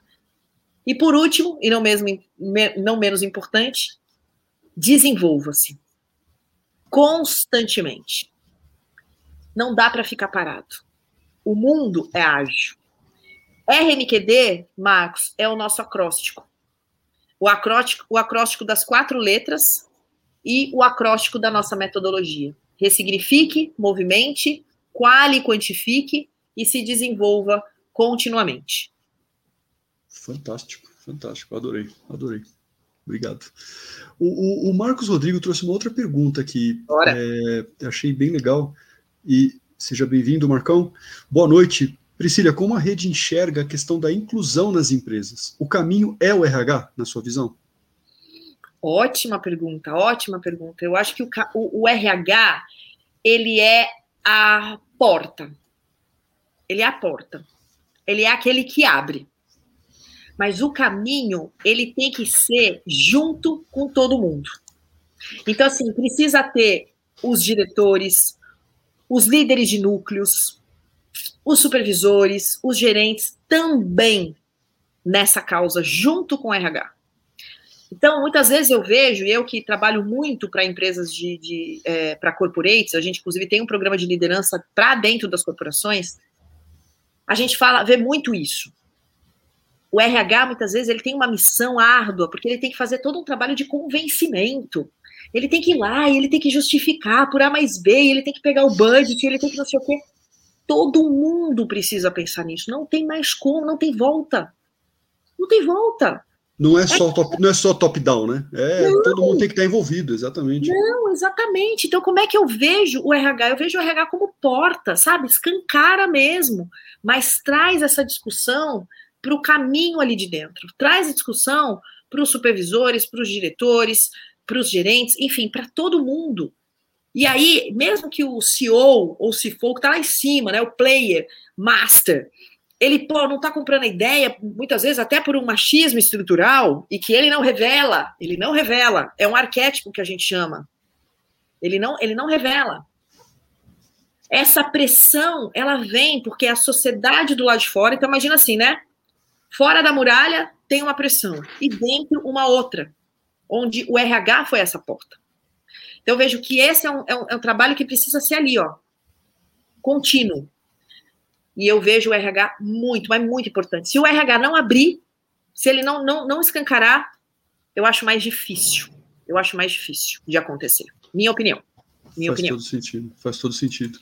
E por último, e não, mesmo, não menos importante, desenvolva-se constantemente. Não dá para ficar parado. O mundo é ágil. RMQD, Marcos, é o nosso acróstico. O acróstico, o acróstico das quatro letras e o acróstico da nossa metodologia. Ressignifique, movimente, quale, quantifique e se desenvolva continuamente. Fantástico, fantástico, adorei, adorei. Obrigado. O, o, o Marcos Rodrigo trouxe uma outra pergunta aqui. É, achei bem legal. E seja bem-vindo, Marcão. Boa noite. Priscila, como a rede enxerga a questão da inclusão nas empresas? O caminho é o RH, na sua visão? Ótima pergunta, ótima pergunta. Eu acho que o, o, o RH, ele é a porta. Ele é a porta ele é aquele que abre. Mas o caminho, ele tem que ser junto com todo mundo. Então, assim, precisa ter os diretores, os líderes de núcleos, os supervisores, os gerentes também nessa causa, junto com o RH. Então, muitas vezes eu vejo, eu que trabalho muito para empresas de, de é, para corporates, a gente inclusive tem um programa de liderança para dentro das corporações, a gente fala, vê muito isso. O RH, muitas vezes, ele tem uma missão árdua, porque ele tem que fazer todo um trabalho de convencimento. Ele tem que ir lá, ele tem que justificar por A mais B, ele tem que pegar o budget, ele tem que não sei o quê. Todo mundo precisa pensar nisso. Não tem mais como, não tem volta. Não tem volta. Não é só top, não é só top down, né? É, não. todo mundo tem que estar envolvido, exatamente. Não, exatamente. Então, como é que eu vejo o RH? Eu vejo o RH como porta, sabe? Escancara mesmo, mas traz essa discussão para o caminho ali de dentro. Traz a discussão para os supervisores, para os diretores, para os gerentes, enfim, para todo mundo. E aí, mesmo que o CEO ou CFO, que está lá em cima, né, o player, master, ele pô, não está comprando a ideia, muitas vezes até por um machismo estrutural, e que ele não revela, ele não revela, é um arquétipo que a gente chama. Ele não, ele não revela. Essa pressão, ela vem porque a sociedade do lado de fora, então imagina assim, né? Fora da muralha tem uma pressão, e dentro uma outra, onde o RH foi essa porta. Então vejo que esse é um, é um, é um trabalho que precisa ser ali, ó, contínuo e eu vejo o RH muito, mas muito importante. Se o RH não abrir, se ele não, não, não escancarar, eu acho mais difícil. Eu acho mais difícil de acontecer. Minha opinião. Minha faz opinião. todo sentido. Faz todo sentido.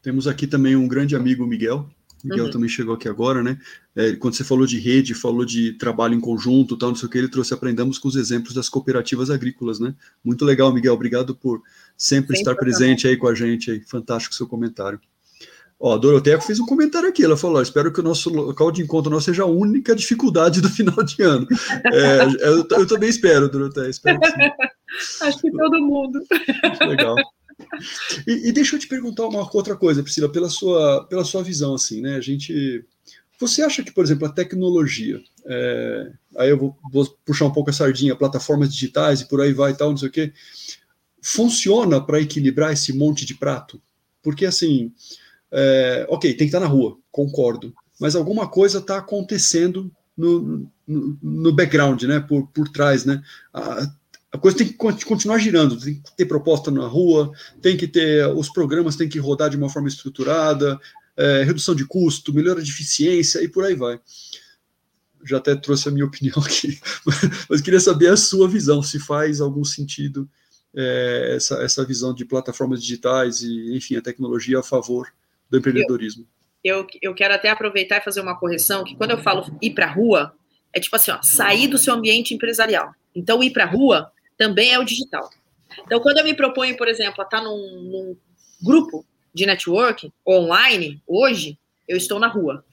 Temos aqui também um grande amigo, Miguel. Miguel uhum. também chegou aqui agora, né? É, quando você falou de rede, falou de trabalho em conjunto, tal, não sei o que, ele trouxe aprendamos com os exemplos das cooperativas agrícolas, né? Muito legal, Miguel. Obrigado por sempre, sempre estar presente aí com a gente. Aí. Fantástico seu comentário. Ó, a Doroteia fez um comentário aqui, ela falou, espero que o nosso local de encontro não seja a única dificuldade do final de ano. É, eu, eu, também espero, Doroteia, espero que sim. Acho que todo mundo. Legal. E, e, deixa eu te perguntar uma outra coisa, Priscila, pela sua, pela sua visão, assim, né, a gente... Você acha que, por exemplo, a tecnologia, é, aí eu vou, vou, puxar um pouco a sardinha, plataformas digitais e por aí vai e tal, não sei o quê, funciona para equilibrar esse monte de prato? Porque, assim, é, ok, tem que estar na rua, concordo. Mas alguma coisa está acontecendo no, no, no, background, né? Por, por trás, né? A, a coisa tem que continuar girando, tem que ter proposta na rua, tem que ter os programas têm que rodar de uma forma estruturada, é, redução de custo, melhora de eficiência e por aí vai. Já até trouxe a minha opinião aqui, mas queria saber a sua visão, se faz algum sentido é, essa, essa visão de plataformas digitais e, enfim, a tecnologia a favor do empreendedorismo. Eu, eu, eu quero até aproveitar e fazer uma correção, que quando eu falo ir para a rua, é tipo assim, ó, sair do seu ambiente empresarial. Então, ir para a rua também é o digital. Então, quando eu me proponho, por exemplo, a estar num, num grupo de networking online, hoje, eu estou na rua.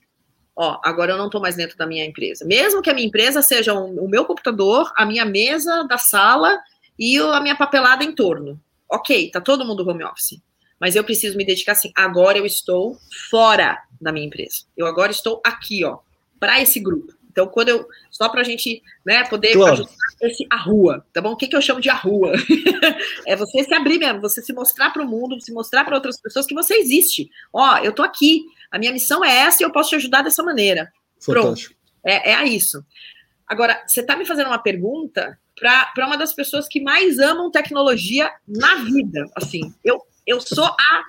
Ó, agora eu não estou mais dentro da minha empresa. Mesmo que a minha empresa seja um, o meu computador, a minha mesa da sala e a minha papelada em torno. Ok, tá todo mundo home office mas eu preciso me dedicar assim. Agora eu estou fora da minha empresa. Eu agora estou aqui, ó, para esse grupo. Então, quando eu. Só para a gente né, poder claro. ajustar esse a rua, tá bom? O que, que eu chamo de a rua? é você se abrir mesmo, você se mostrar para o mundo, se mostrar para outras pessoas que você existe. Ó, eu tô aqui, a minha missão é essa e eu posso te ajudar dessa maneira. Fantástico. Pronto. É, é isso. Agora, você está me fazendo uma pergunta para uma das pessoas que mais amam tecnologia na vida. Assim, eu eu sou a.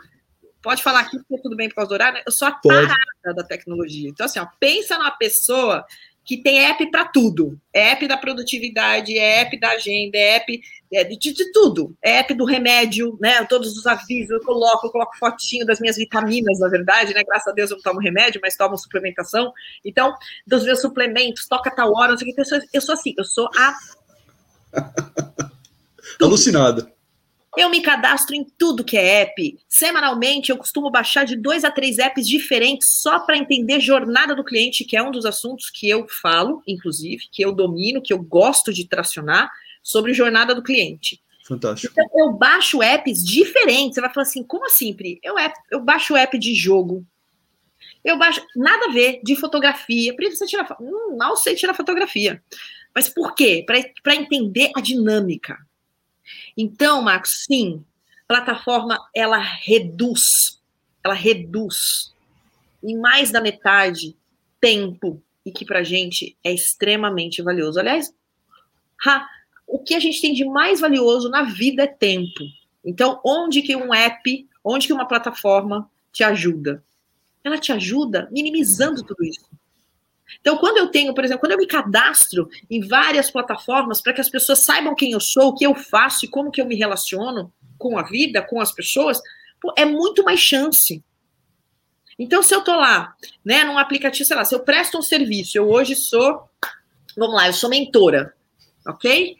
Pode falar aqui, porque tudo bem por causa do horário, né? Eu sou a tarada da tecnologia. Então, assim, ó, pensa numa pessoa que tem app para tudo. É app da produtividade, é app da agenda, é app é de, de, tudo. É app do remédio, né? Todos os avisos eu coloco, eu coloco fotinho das minhas vitaminas, na verdade, né? Graças a Deus eu não tomo remédio, mas tomo suplementação. Então, dos meus suplementos, toca tal hora, não sei o que. Eu sou, eu sou assim, eu sou a. Alucinada. Eu me cadastro em tudo que é app. Semanalmente, eu costumo baixar de dois a três apps diferentes só para entender jornada do cliente, que é um dos assuntos que eu falo, inclusive, que eu domino, que eu gosto de tracionar sobre jornada do cliente. Fantástico. Então, eu baixo apps diferentes. Você vai falar assim, como assim, Pri? Eu, app, eu baixo app de jogo. Eu baixo. Nada a ver, de fotografia. Pri, você tira. Hum, mal sei tirar fotografia. Mas por quê? Para entender a dinâmica. Então, Marcos, sim, plataforma ela reduz, ela reduz em mais da metade tempo e que para gente é extremamente valioso. Aliás, ha, o que a gente tem de mais valioso na vida é tempo. Então, onde que um app, onde que uma plataforma te ajuda? Ela te ajuda minimizando tudo isso. Então, quando eu tenho, por exemplo, quando eu me cadastro em várias plataformas para que as pessoas saibam quem eu sou, o que eu faço e como que eu me relaciono com a vida, com as pessoas, pô, é muito mais chance. Então, se eu tô lá, né, num aplicativo, sei lá, se eu presto um serviço, eu hoje sou, vamos lá, eu sou mentora, ok?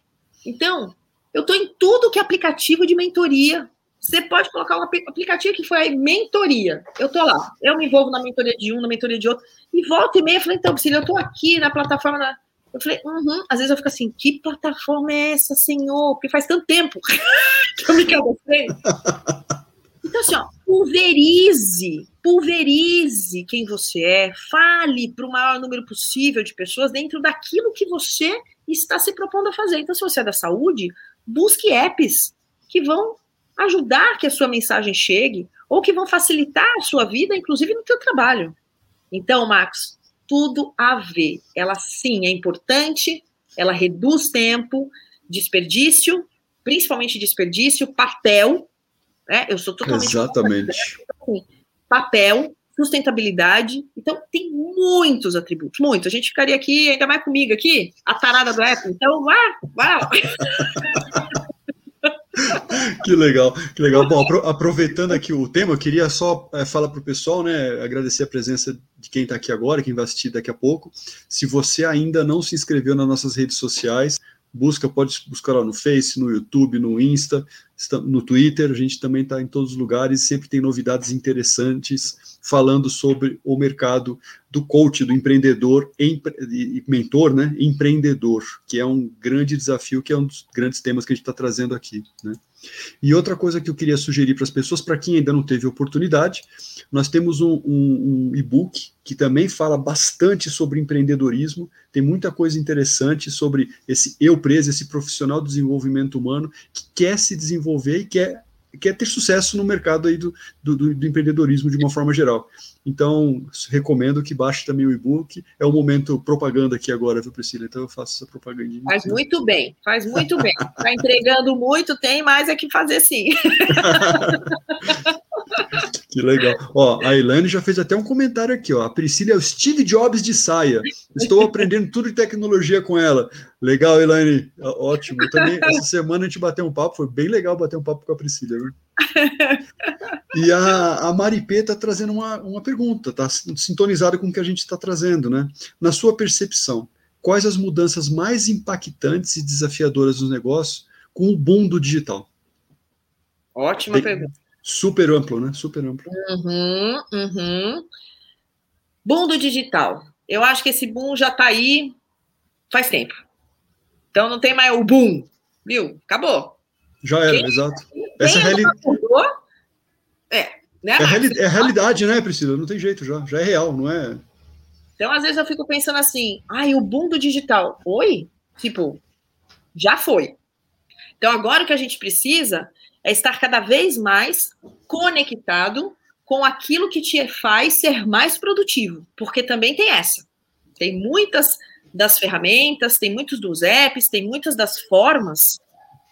Então, eu tô em tudo que é aplicativo de mentoria você pode colocar um aplicativo que foi aí, mentoria. Eu tô lá, eu me envolvo na mentoria de um, na mentoria de outro, e volta e meia, eu falei, então, Priscila, eu tô aqui na plataforma. Da... Eu falei, uhum. às vezes eu fico assim, que plataforma é essa, senhor? Porque faz tanto tempo que eu me cadastrei. Então, assim, ó, pulverize, pulverize quem você é, fale para o maior número possível de pessoas dentro daquilo que você está se propondo a fazer. Então, se você é da saúde, busque apps que vão ajudar que a sua mensagem chegue ou que vão facilitar a sua vida, inclusive no teu trabalho. Então, Max, tudo a ver. Ela sim é importante, ela reduz tempo, desperdício, principalmente desperdício, papel, né? Eu sou totalmente Exatamente. Papel, sustentabilidade. Então, tem muitos atributos, muitos. A gente ficaria aqui, ainda mais comigo aqui, a tarada do Apple. Então, vá, vá. que legal, que legal. Bom, aproveitando aqui o tema, eu queria só é, falar para o pessoal, né, agradecer a presença de quem está aqui agora, quem vai assistir daqui a pouco. Se você ainda não se inscreveu nas nossas redes sociais, busca, pode buscar lá no Face, no YouTube, no Insta, no Twitter, a gente também está em todos os lugares, sempre tem novidades interessantes falando sobre o mercado do coach, do empreendedor e mentor, né, empreendedor, que é um grande desafio, que é um dos grandes temas que a gente está trazendo aqui, né. E outra coisa que eu queria sugerir para as pessoas, para quem ainda não teve oportunidade, nós temos um, um, um e-book que também fala bastante sobre empreendedorismo, tem muita coisa interessante sobre esse eu preso, esse profissional do desenvolvimento humano que quer se desenvolver e quer quer ter sucesso no mercado aí do, do, do, empreendedorismo de uma forma geral. Então, recomendo que baixe também o e-book. É o momento propaganda aqui agora, viu, Priscila? Então eu faço essa propagandinha. Faz muito bem, faz muito bem. Está entregando muito, tem mais é que fazer sim. Que legal. Ó, a Elaine já fez até um comentário aqui, ó. A Priscila é o Steve Jobs de saia. Estou aprendendo tudo de tecnologia com ela. Legal, Elaine. Ótimo. Eu também, essa semana a gente bateu um papo, foi bem legal bater um papo com a Priscila. Viu? E a, a Maripê está trazendo uma, uma pergunta, está sintonizada com o que a gente está trazendo, né? Na sua percepção, quais as mudanças mais impactantes e desafiadoras dos negócios com o boom do digital? Ótima Bem, pergunta. Super amplo, né? Super amplo. Uhum, uhum. Boom do digital. Eu acho que esse boom já está aí faz tempo. Então não tem mais o boom, viu? Acabou. Já era, quem, exato. Essa é, reali... é, né? É, reali... é a realidade, né, Priscila? Não tem jeito já. Já é real, não é? Então, às vezes, eu fico pensando assim, ai, o boom do digital. Oi? Tipo, já foi. Então, agora o que a gente precisa é estar cada vez mais conectado com aquilo que te faz ser mais produtivo, porque também tem essa. Tem muitas das ferramentas, tem muitos dos apps, tem muitas das formas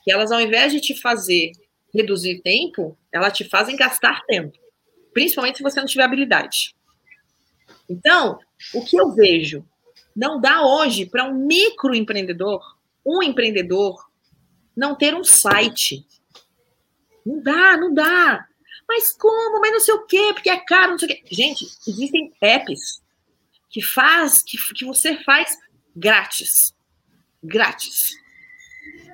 que elas, ao invés de te fazer reduzir tempo, elas te fazem gastar tempo, principalmente se você não tiver habilidade. Então, o que eu vejo? Não dá hoje para um microempreendedor, um empreendedor, não ter um site, não dá, não dá. Mas como? Mas não sei o quê, porque é caro, não sei o quê. Gente, existem apps que faz, que, que você faz grátis. Grátis.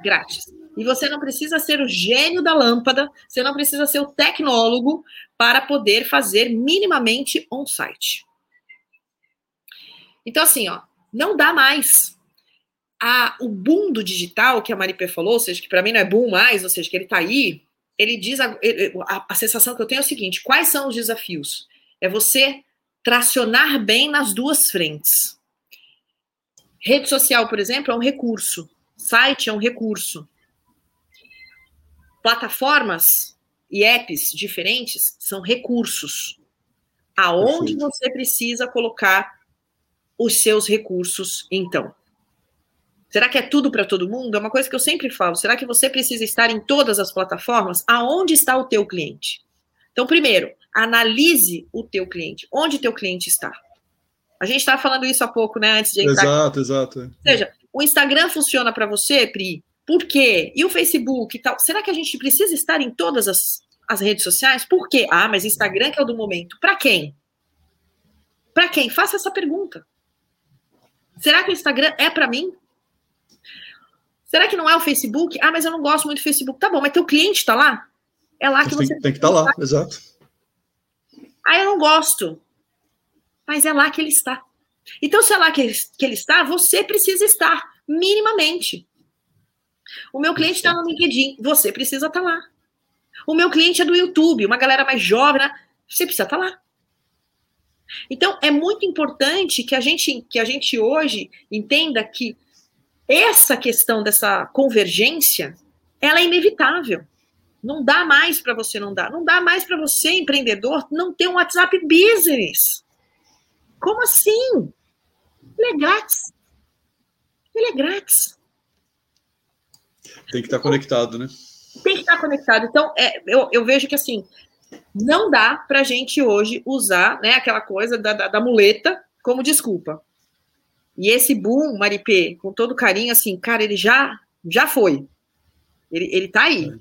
Grátis. E você não precisa ser o gênio da lâmpada, você não precisa ser o tecnólogo para poder fazer minimamente on-site. Então, assim, ó, não dá mais. A, o boom do digital, que a Maripê falou, ou seja, que para mim não é boom mais, ou seja, que ele está aí, ele diz a, a, a sensação que eu tenho é o seguinte: quais são os desafios? É você tracionar bem nas duas frentes. Rede social, por exemplo, é um recurso. Site é um recurso. Plataformas e apps diferentes são recursos. Aonde você precisa colocar os seus recursos, então? Será que é tudo para todo mundo? É uma coisa que eu sempre falo. Será que você precisa estar em todas as plataformas? Aonde está o teu cliente? Então, primeiro, analise o teu cliente. Onde teu cliente está? A gente estava falando isso há pouco, né? Antes de entrar. Exato, exato. Ou seja, o Instagram funciona para você, Pri? Por quê? E o Facebook e tal? Será que a gente precisa estar em todas as, as redes sociais? Por quê? Ah, mas Instagram que é o do momento. Para quem? Para quem? Faça essa pergunta. Será que o Instagram é para mim? Será que não é o Facebook? Ah, mas eu não gosto muito do Facebook. Tá bom, mas teu cliente está lá? É lá que você. Tem, tem que estar tá lá, exato. Ah, eu não gosto. Mas é lá que ele está. Então, se é lá que ele, que ele está, você precisa estar, minimamente. O meu cliente está no LinkedIn, você precisa estar tá lá. O meu cliente é do YouTube, uma galera mais jovem, né? você precisa estar tá lá. Então, é muito importante que a gente, que a gente hoje entenda que essa questão dessa convergência, ela é inevitável. Não dá mais para você não dar. Não dá mais para você, empreendedor, não ter um WhatsApp Business. Como assim? Ele é grátis. Ele é grátis. Tem que estar tá conectado, né? Tem que estar tá conectado. Então, é, eu, eu vejo que assim, não dá para gente hoje usar né, aquela coisa da, da, da muleta como desculpa. E esse boom, Maripê, com todo carinho, assim, cara, ele já já foi. Ele, ele tá aí.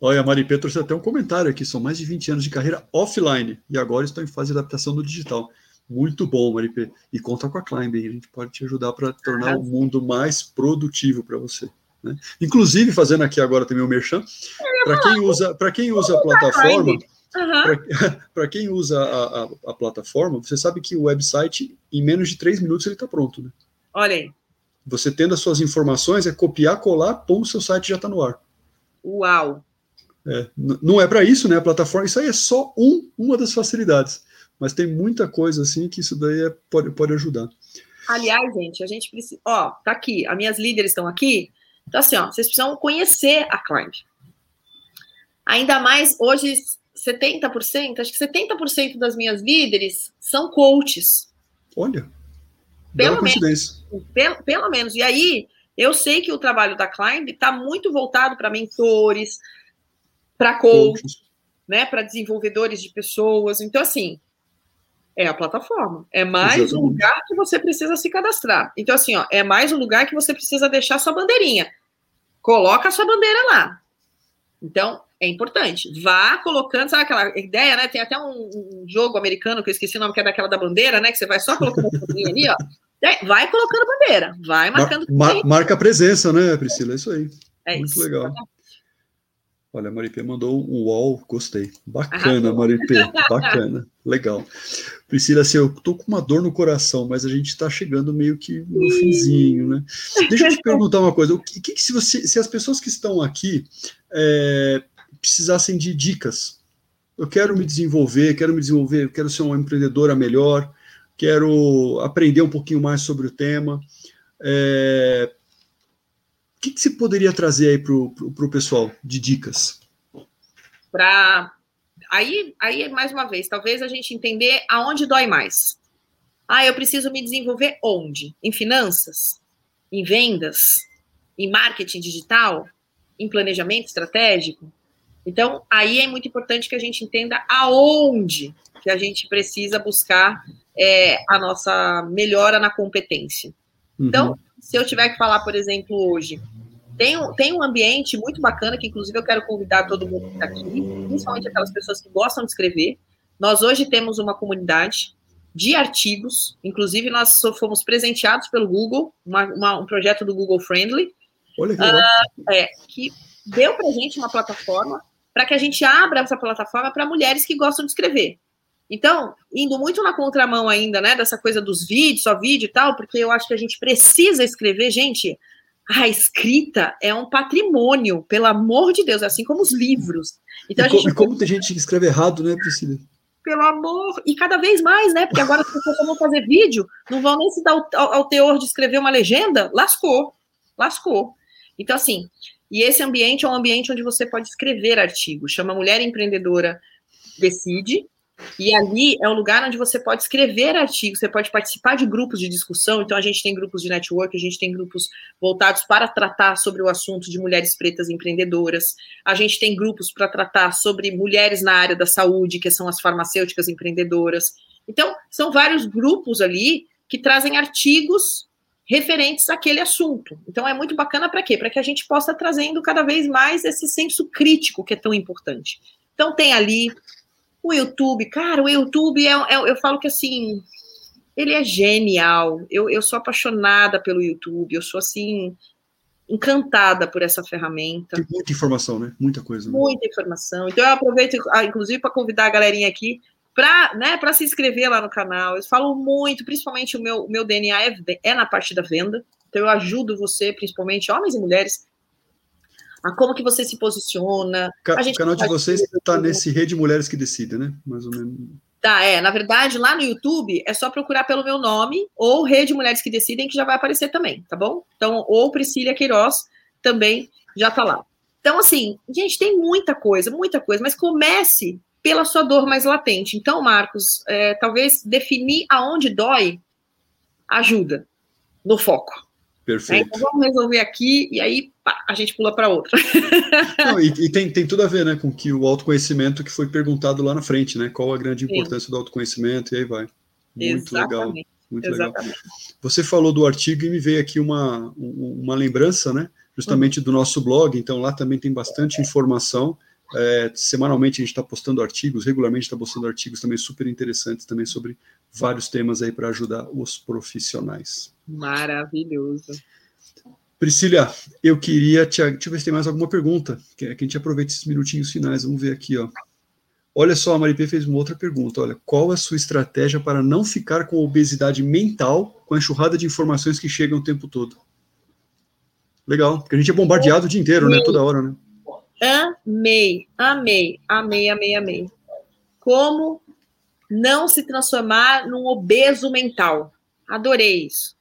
Olha, a Mari trouxe até um comentário aqui, são mais de 20 anos de carreira offline e agora estão em fase de adaptação do digital. Muito bom, Maripê. E conta com a Climb, a gente pode te ajudar para tornar o mundo mais produtivo para você. Né? Inclusive, fazendo aqui agora também o merchan, para quem usa, para quem usa a plataforma, uhum. para quem usa a, a, a, plataforma, você sabe que o website, em menos de três minutos, ele está pronto. Né? Olha aí. Você tendo as suas informações, é copiar, colar, pum, o seu site já está no ar. Uau! É, não é para isso, né? A plataforma, isso aí é só um, uma das facilidades. Mas tem muita coisa assim que isso daí é, pode, pode ajudar. Aliás, gente, a gente precisa. Ó, tá aqui, as minhas líderes estão aqui. Então, assim, ó, vocês precisam conhecer a Climb. Ainda mais hoje, 70%, acho que 70% das minhas líderes são coaches. Olha, pelo menos, pelo, pelo menos. E aí, eu sei que o trabalho da Climb está muito voltado para mentores, para coaches, né, para desenvolvedores de pessoas. Então, assim, é a plataforma. É mais Exatamente. um lugar que você precisa se cadastrar. Então, assim, ó, é mais um lugar que você precisa deixar sua bandeirinha. Coloca a sua bandeira lá. Então, é importante. Vá colocando, sabe aquela ideia, né? Tem até um, um, jogo americano que eu esqueci o nome, que é daquela da bandeira, né? Que você vai só colocando a bandeirinha ali, ó. Vai colocando bandeira, vai marcando. Mar, mar, marca a presença, né, Priscila? É isso aí. É Muito isso. legal. Olha, a Maripê mandou um UOL, gostei. Bacana, ah, Maripê, bacana, legal. Priscila, assim, eu tô com uma dor no coração, mas a gente está chegando meio que no finzinho, né? Deixa eu te perguntar uma coisa, o que, que se, você, se as pessoas que estão aqui é, precisassem de dicas, eu quero me desenvolver, quero me desenvolver, quero ser uma empreendedora melhor, quero aprender um pouquinho mais sobre o tema, é, que, que você poderia trazer aí para o pessoal de dicas? Para aí, aí mais uma vez, talvez a gente entender aonde dói mais. Ah, eu preciso me desenvolver onde? Em finanças? Em vendas? Em marketing digital? Em planejamento estratégico? Então, aí é muito importante que a gente entenda aonde que a gente precisa buscar é, a nossa melhora na competência. Então, uhum. se eu tiver que falar, por exemplo, hoje, tem um, tem um ambiente muito bacana que, inclusive, eu quero convidar todo mundo que está aqui, principalmente aquelas pessoas que gostam de escrever. Nós hoje temos uma comunidade de artigos, inclusive nós fomos presenteados pelo Google, uma, uma, um projeto do Google Friendly, Olha que, uh, é, que deu para gente uma plataforma para que a gente abra essa plataforma para mulheres que gostam de escrever. Então, indo muito na contramão ainda, né, dessa coisa dos vídeos, só vídeo e tal, porque eu acho que a gente precisa escrever, gente, a escrita é um patrimônio, pelo amor de Deus, assim como os livros. Então, e, gente... e como tem gente que escreve errado, né, Priscila? Pelo amor, e cada vez mais, né? Porque agora as pessoas vão fazer vídeo, não vão nem se dar ao, ao teor de escrever uma legenda, lascou, lascou. Então, assim, e esse ambiente é um ambiente onde você pode escrever artigos. Chama Mulher Empreendedora Decide, e ali é um lugar onde você pode escrever artigos, você pode participar de grupos de discussão. Então, a gente tem grupos de network, a gente tem grupos voltados para tratar sobre o assunto de mulheres pretas empreendedoras. A gente tem grupos para tratar sobre mulheres na área da saúde, que são as farmacêuticas empreendedoras. Então, são vários grupos ali que trazem artigos referentes àquele assunto. Então, é muito bacana para quê? Para que a gente possa trazendo cada vez mais esse senso crítico que é tão importante. Então, tem ali o YouTube, cara, o YouTube é, é, eu falo que assim, ele é genial. Eu, eu sou apaixonada pelo YouTube, eu sou assim encantada por essa ferramenta. Tem muita informação, né? Muita coisa. Né? Muita informação. Então eu aproveito, ah, inclusive, para convidar a galerinha aqui para né, se inscrever lá no canal. Eu falo muito, principalmente o meu, o meu DNA é, é na parte da venda. Então eu ajudo você, principalmente homens e mulheres, a como que você se posiciona. Ca o canal de vocês está nesse Rede Mulheres que Decidem, né? Mais ou menos. Tá, é. Na verdade, lá no YouTube é só procurar pelo meu nome ou Rede Mulheres que Decidem, que já vai aparecer também, tá bom? Então, ou Priscila Queiroz também já tá lá. Então, assim, gente, tem muita coisa, muita coisa, mas comece pela sua dor mais latente. Então, Marcos, é, talvez definir aonde dói ajuda no foco. Perfeito. Então vamos resolver aqui e aí pá, a gente pula para outra. Não, e, e tem, tem tudo a ver né, com que o autoconhecimento que foi perguntado lá na frente, né? Qual a grande importância Sim. do autoconhecimento, e aí vai. Muito Exatamente. legal. Muito Exatamente. legal. Você falou do artigo e me veio aqui uma, uma lembrança, né? Justamente uhum. do nosso blog, então lá também tem bastante informação. É, semanalmente a gente está postando artigos, regularmente está postando artigos também super interessantes também sobre vários temas aí para ajudar os profissionais. Maravilhoso. Priscila, eu queria te. Deixa eu ver se tem mais alguma pergunta. Que, que a gente aproveite esses minutinhos finais. Vamos ver aqui, ó. Olha só, a Maripê fez uma outra pergunta. Olha, qual a sua estratégia para não ficar com obesidade mental com a enxurrada de informações que chegam o tempo todo? Legal, porque a gente é bombardeado o dia inteiro, né? Toda hora, né? Amei, amei, amei, amei, amei. Como não se transformar num obeso mental. Adorei isso.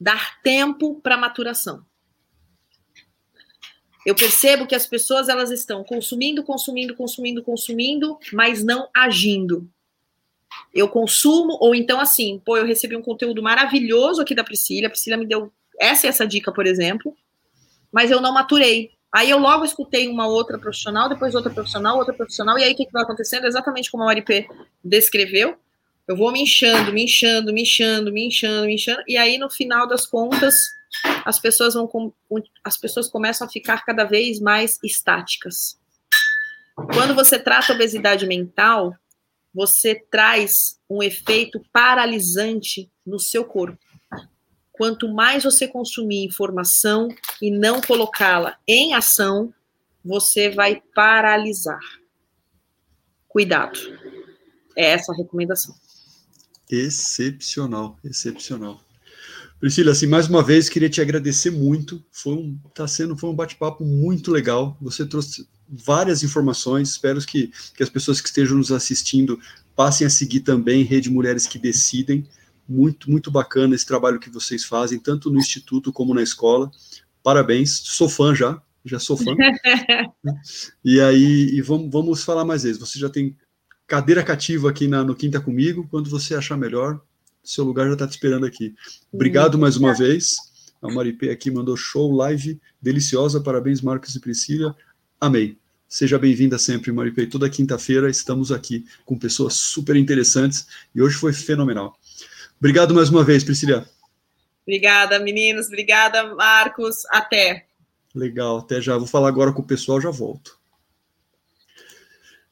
Dar tempo para maturação. Eu percebo que as pessoas elas estão consumindo, consumindo, consumindo, consumindo, mas não agindo. Eu consumo, ou então assim, pô, eu recebi um conteúdo maravilhoso aqui da Priscila, a Priscila me deu essa e essa dica, por exemplo, mas eu não maturei. Aí eu logo escutei uma outra profissional, depois outra profissional, outra profissional, e aí o que, que vai acontecendo? Exatamente como a Maripê descreveu. Eu vou me inchando, me inchando, me inchando, me inchando, me inchando, e aí no final das contas, as pessoas vão as pessoas começam a ficar cada vez mais estáticas. Quando você trata obesidade mental, você traz um efeito paralisante no seu corpo. Quanto mais você consumir informação e não colocá-la em ação, você vai paralisar. Cuidado. É essa a recomendação. Excepcional, excepcional. Priscila, assim, mais uma vez queria te agradecer muito. Foi um, tá sendo, foi um bate-papo muito legal. Você trouxe várias informações. Espero que, que as pessoas que estejam nos assistindo passem a seguir também Rede Mulheres que Decidem. Muito, muito bacana esse trabalho que vocês fazem, tanto no instituto como na escola. Parabéns, sou fã já, já sou fã. e aí, e vamos, vamos falar mais vezes. Você já tem cadeira cativa aqui na, no Quinta Comigo. Quando você achar melhor, seu lugar já está te esperando aqui. Obrigado mais uma vez. A Maripê aqui mandou show, live deliciosa. Parabéns, Marcos e Priscila. Amei. Seja bem-vinda sempre, Maripê. Toda quinta-feira estamos aqui com pessoas super interessantes e hoje foi fenomenal. Obrigado mais uma vez, Priscila. Obrigada, meninos. Obrigada, Marcos. Até. Legal, até já. Vou falar agora com o pessoal, já volto.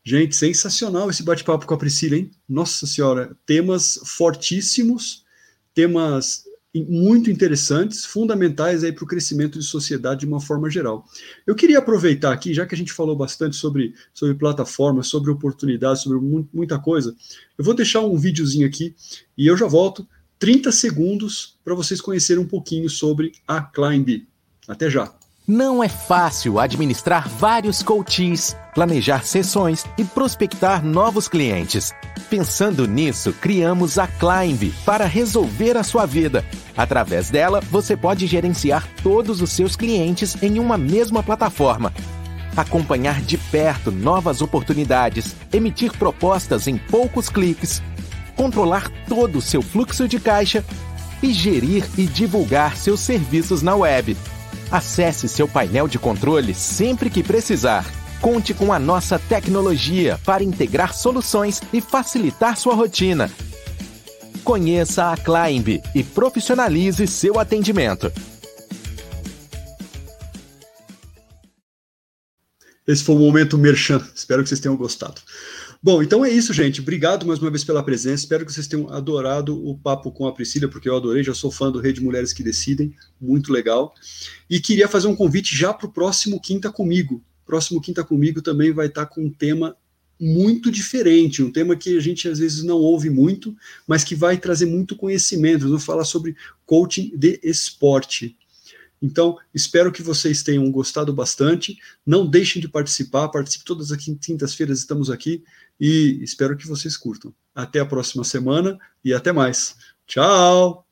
Gente, sensacional esse bate-papo com a Priscila, hein? Nossa Senhora, temas fortíssimos, temas muito interessantes, fundamentais aí para o crescimento de sociedade de uma forma geral. Eu queria aproveitar aqui, já que a gente falou bastante sobre, sobre plataformas, sobre oportunidades, sobre muita coisa, eu vou deixar um videozinho aqui e eu já volto 30 segundos para vocês conhecerem um pouquinho sobre a Climb. Até já! Não é fácil administrar vários coaches, planejar sessões e prospectar novos clientes. Pensando nisso, criamos a Climb para resolver a sua vida. Através dela, você pode gerenciar todos os seus clientes em uma mesma plataforma. Acompanhar de perto novas oportunidades, emitir propostas em poucos cliques, controlar todo o seu fluxo de caixa e gerir e divulgar seus serviços na web. Acesse seu painel de controle sempre que precisar. Conte com a nossa tecnologia para integrar soluções e facilitar sua rotina. Conheça a Climb e profissionalize seu atendimento. Esse foi o momento merchan. Espero que vocês tenham gostado. Bom, então é isso, gente. Obrigado mais uma vez pela presença. Espero que vocês tenham adorado o papo com a Priscila, porque eu adorei. Já sou fã do Rede Mulheres que Decidem. Muito legal. E queria fazer um convite já para o próximo Quinta Comigo. Próximo Quinta Comigo também vai estar com um tema muito diferente, um tema que a gente às vezes não ouve muito, mas que vai trazer muito conhecimento. Eu vou falar sobre coaching de esporte. Então, espero que vocês tenham gostado bastante. Não deixem de participar, participe todas as quintas-feiras, estamos aqui e espero que vocês curtam. Até a próxima semana e até mais. Tchau!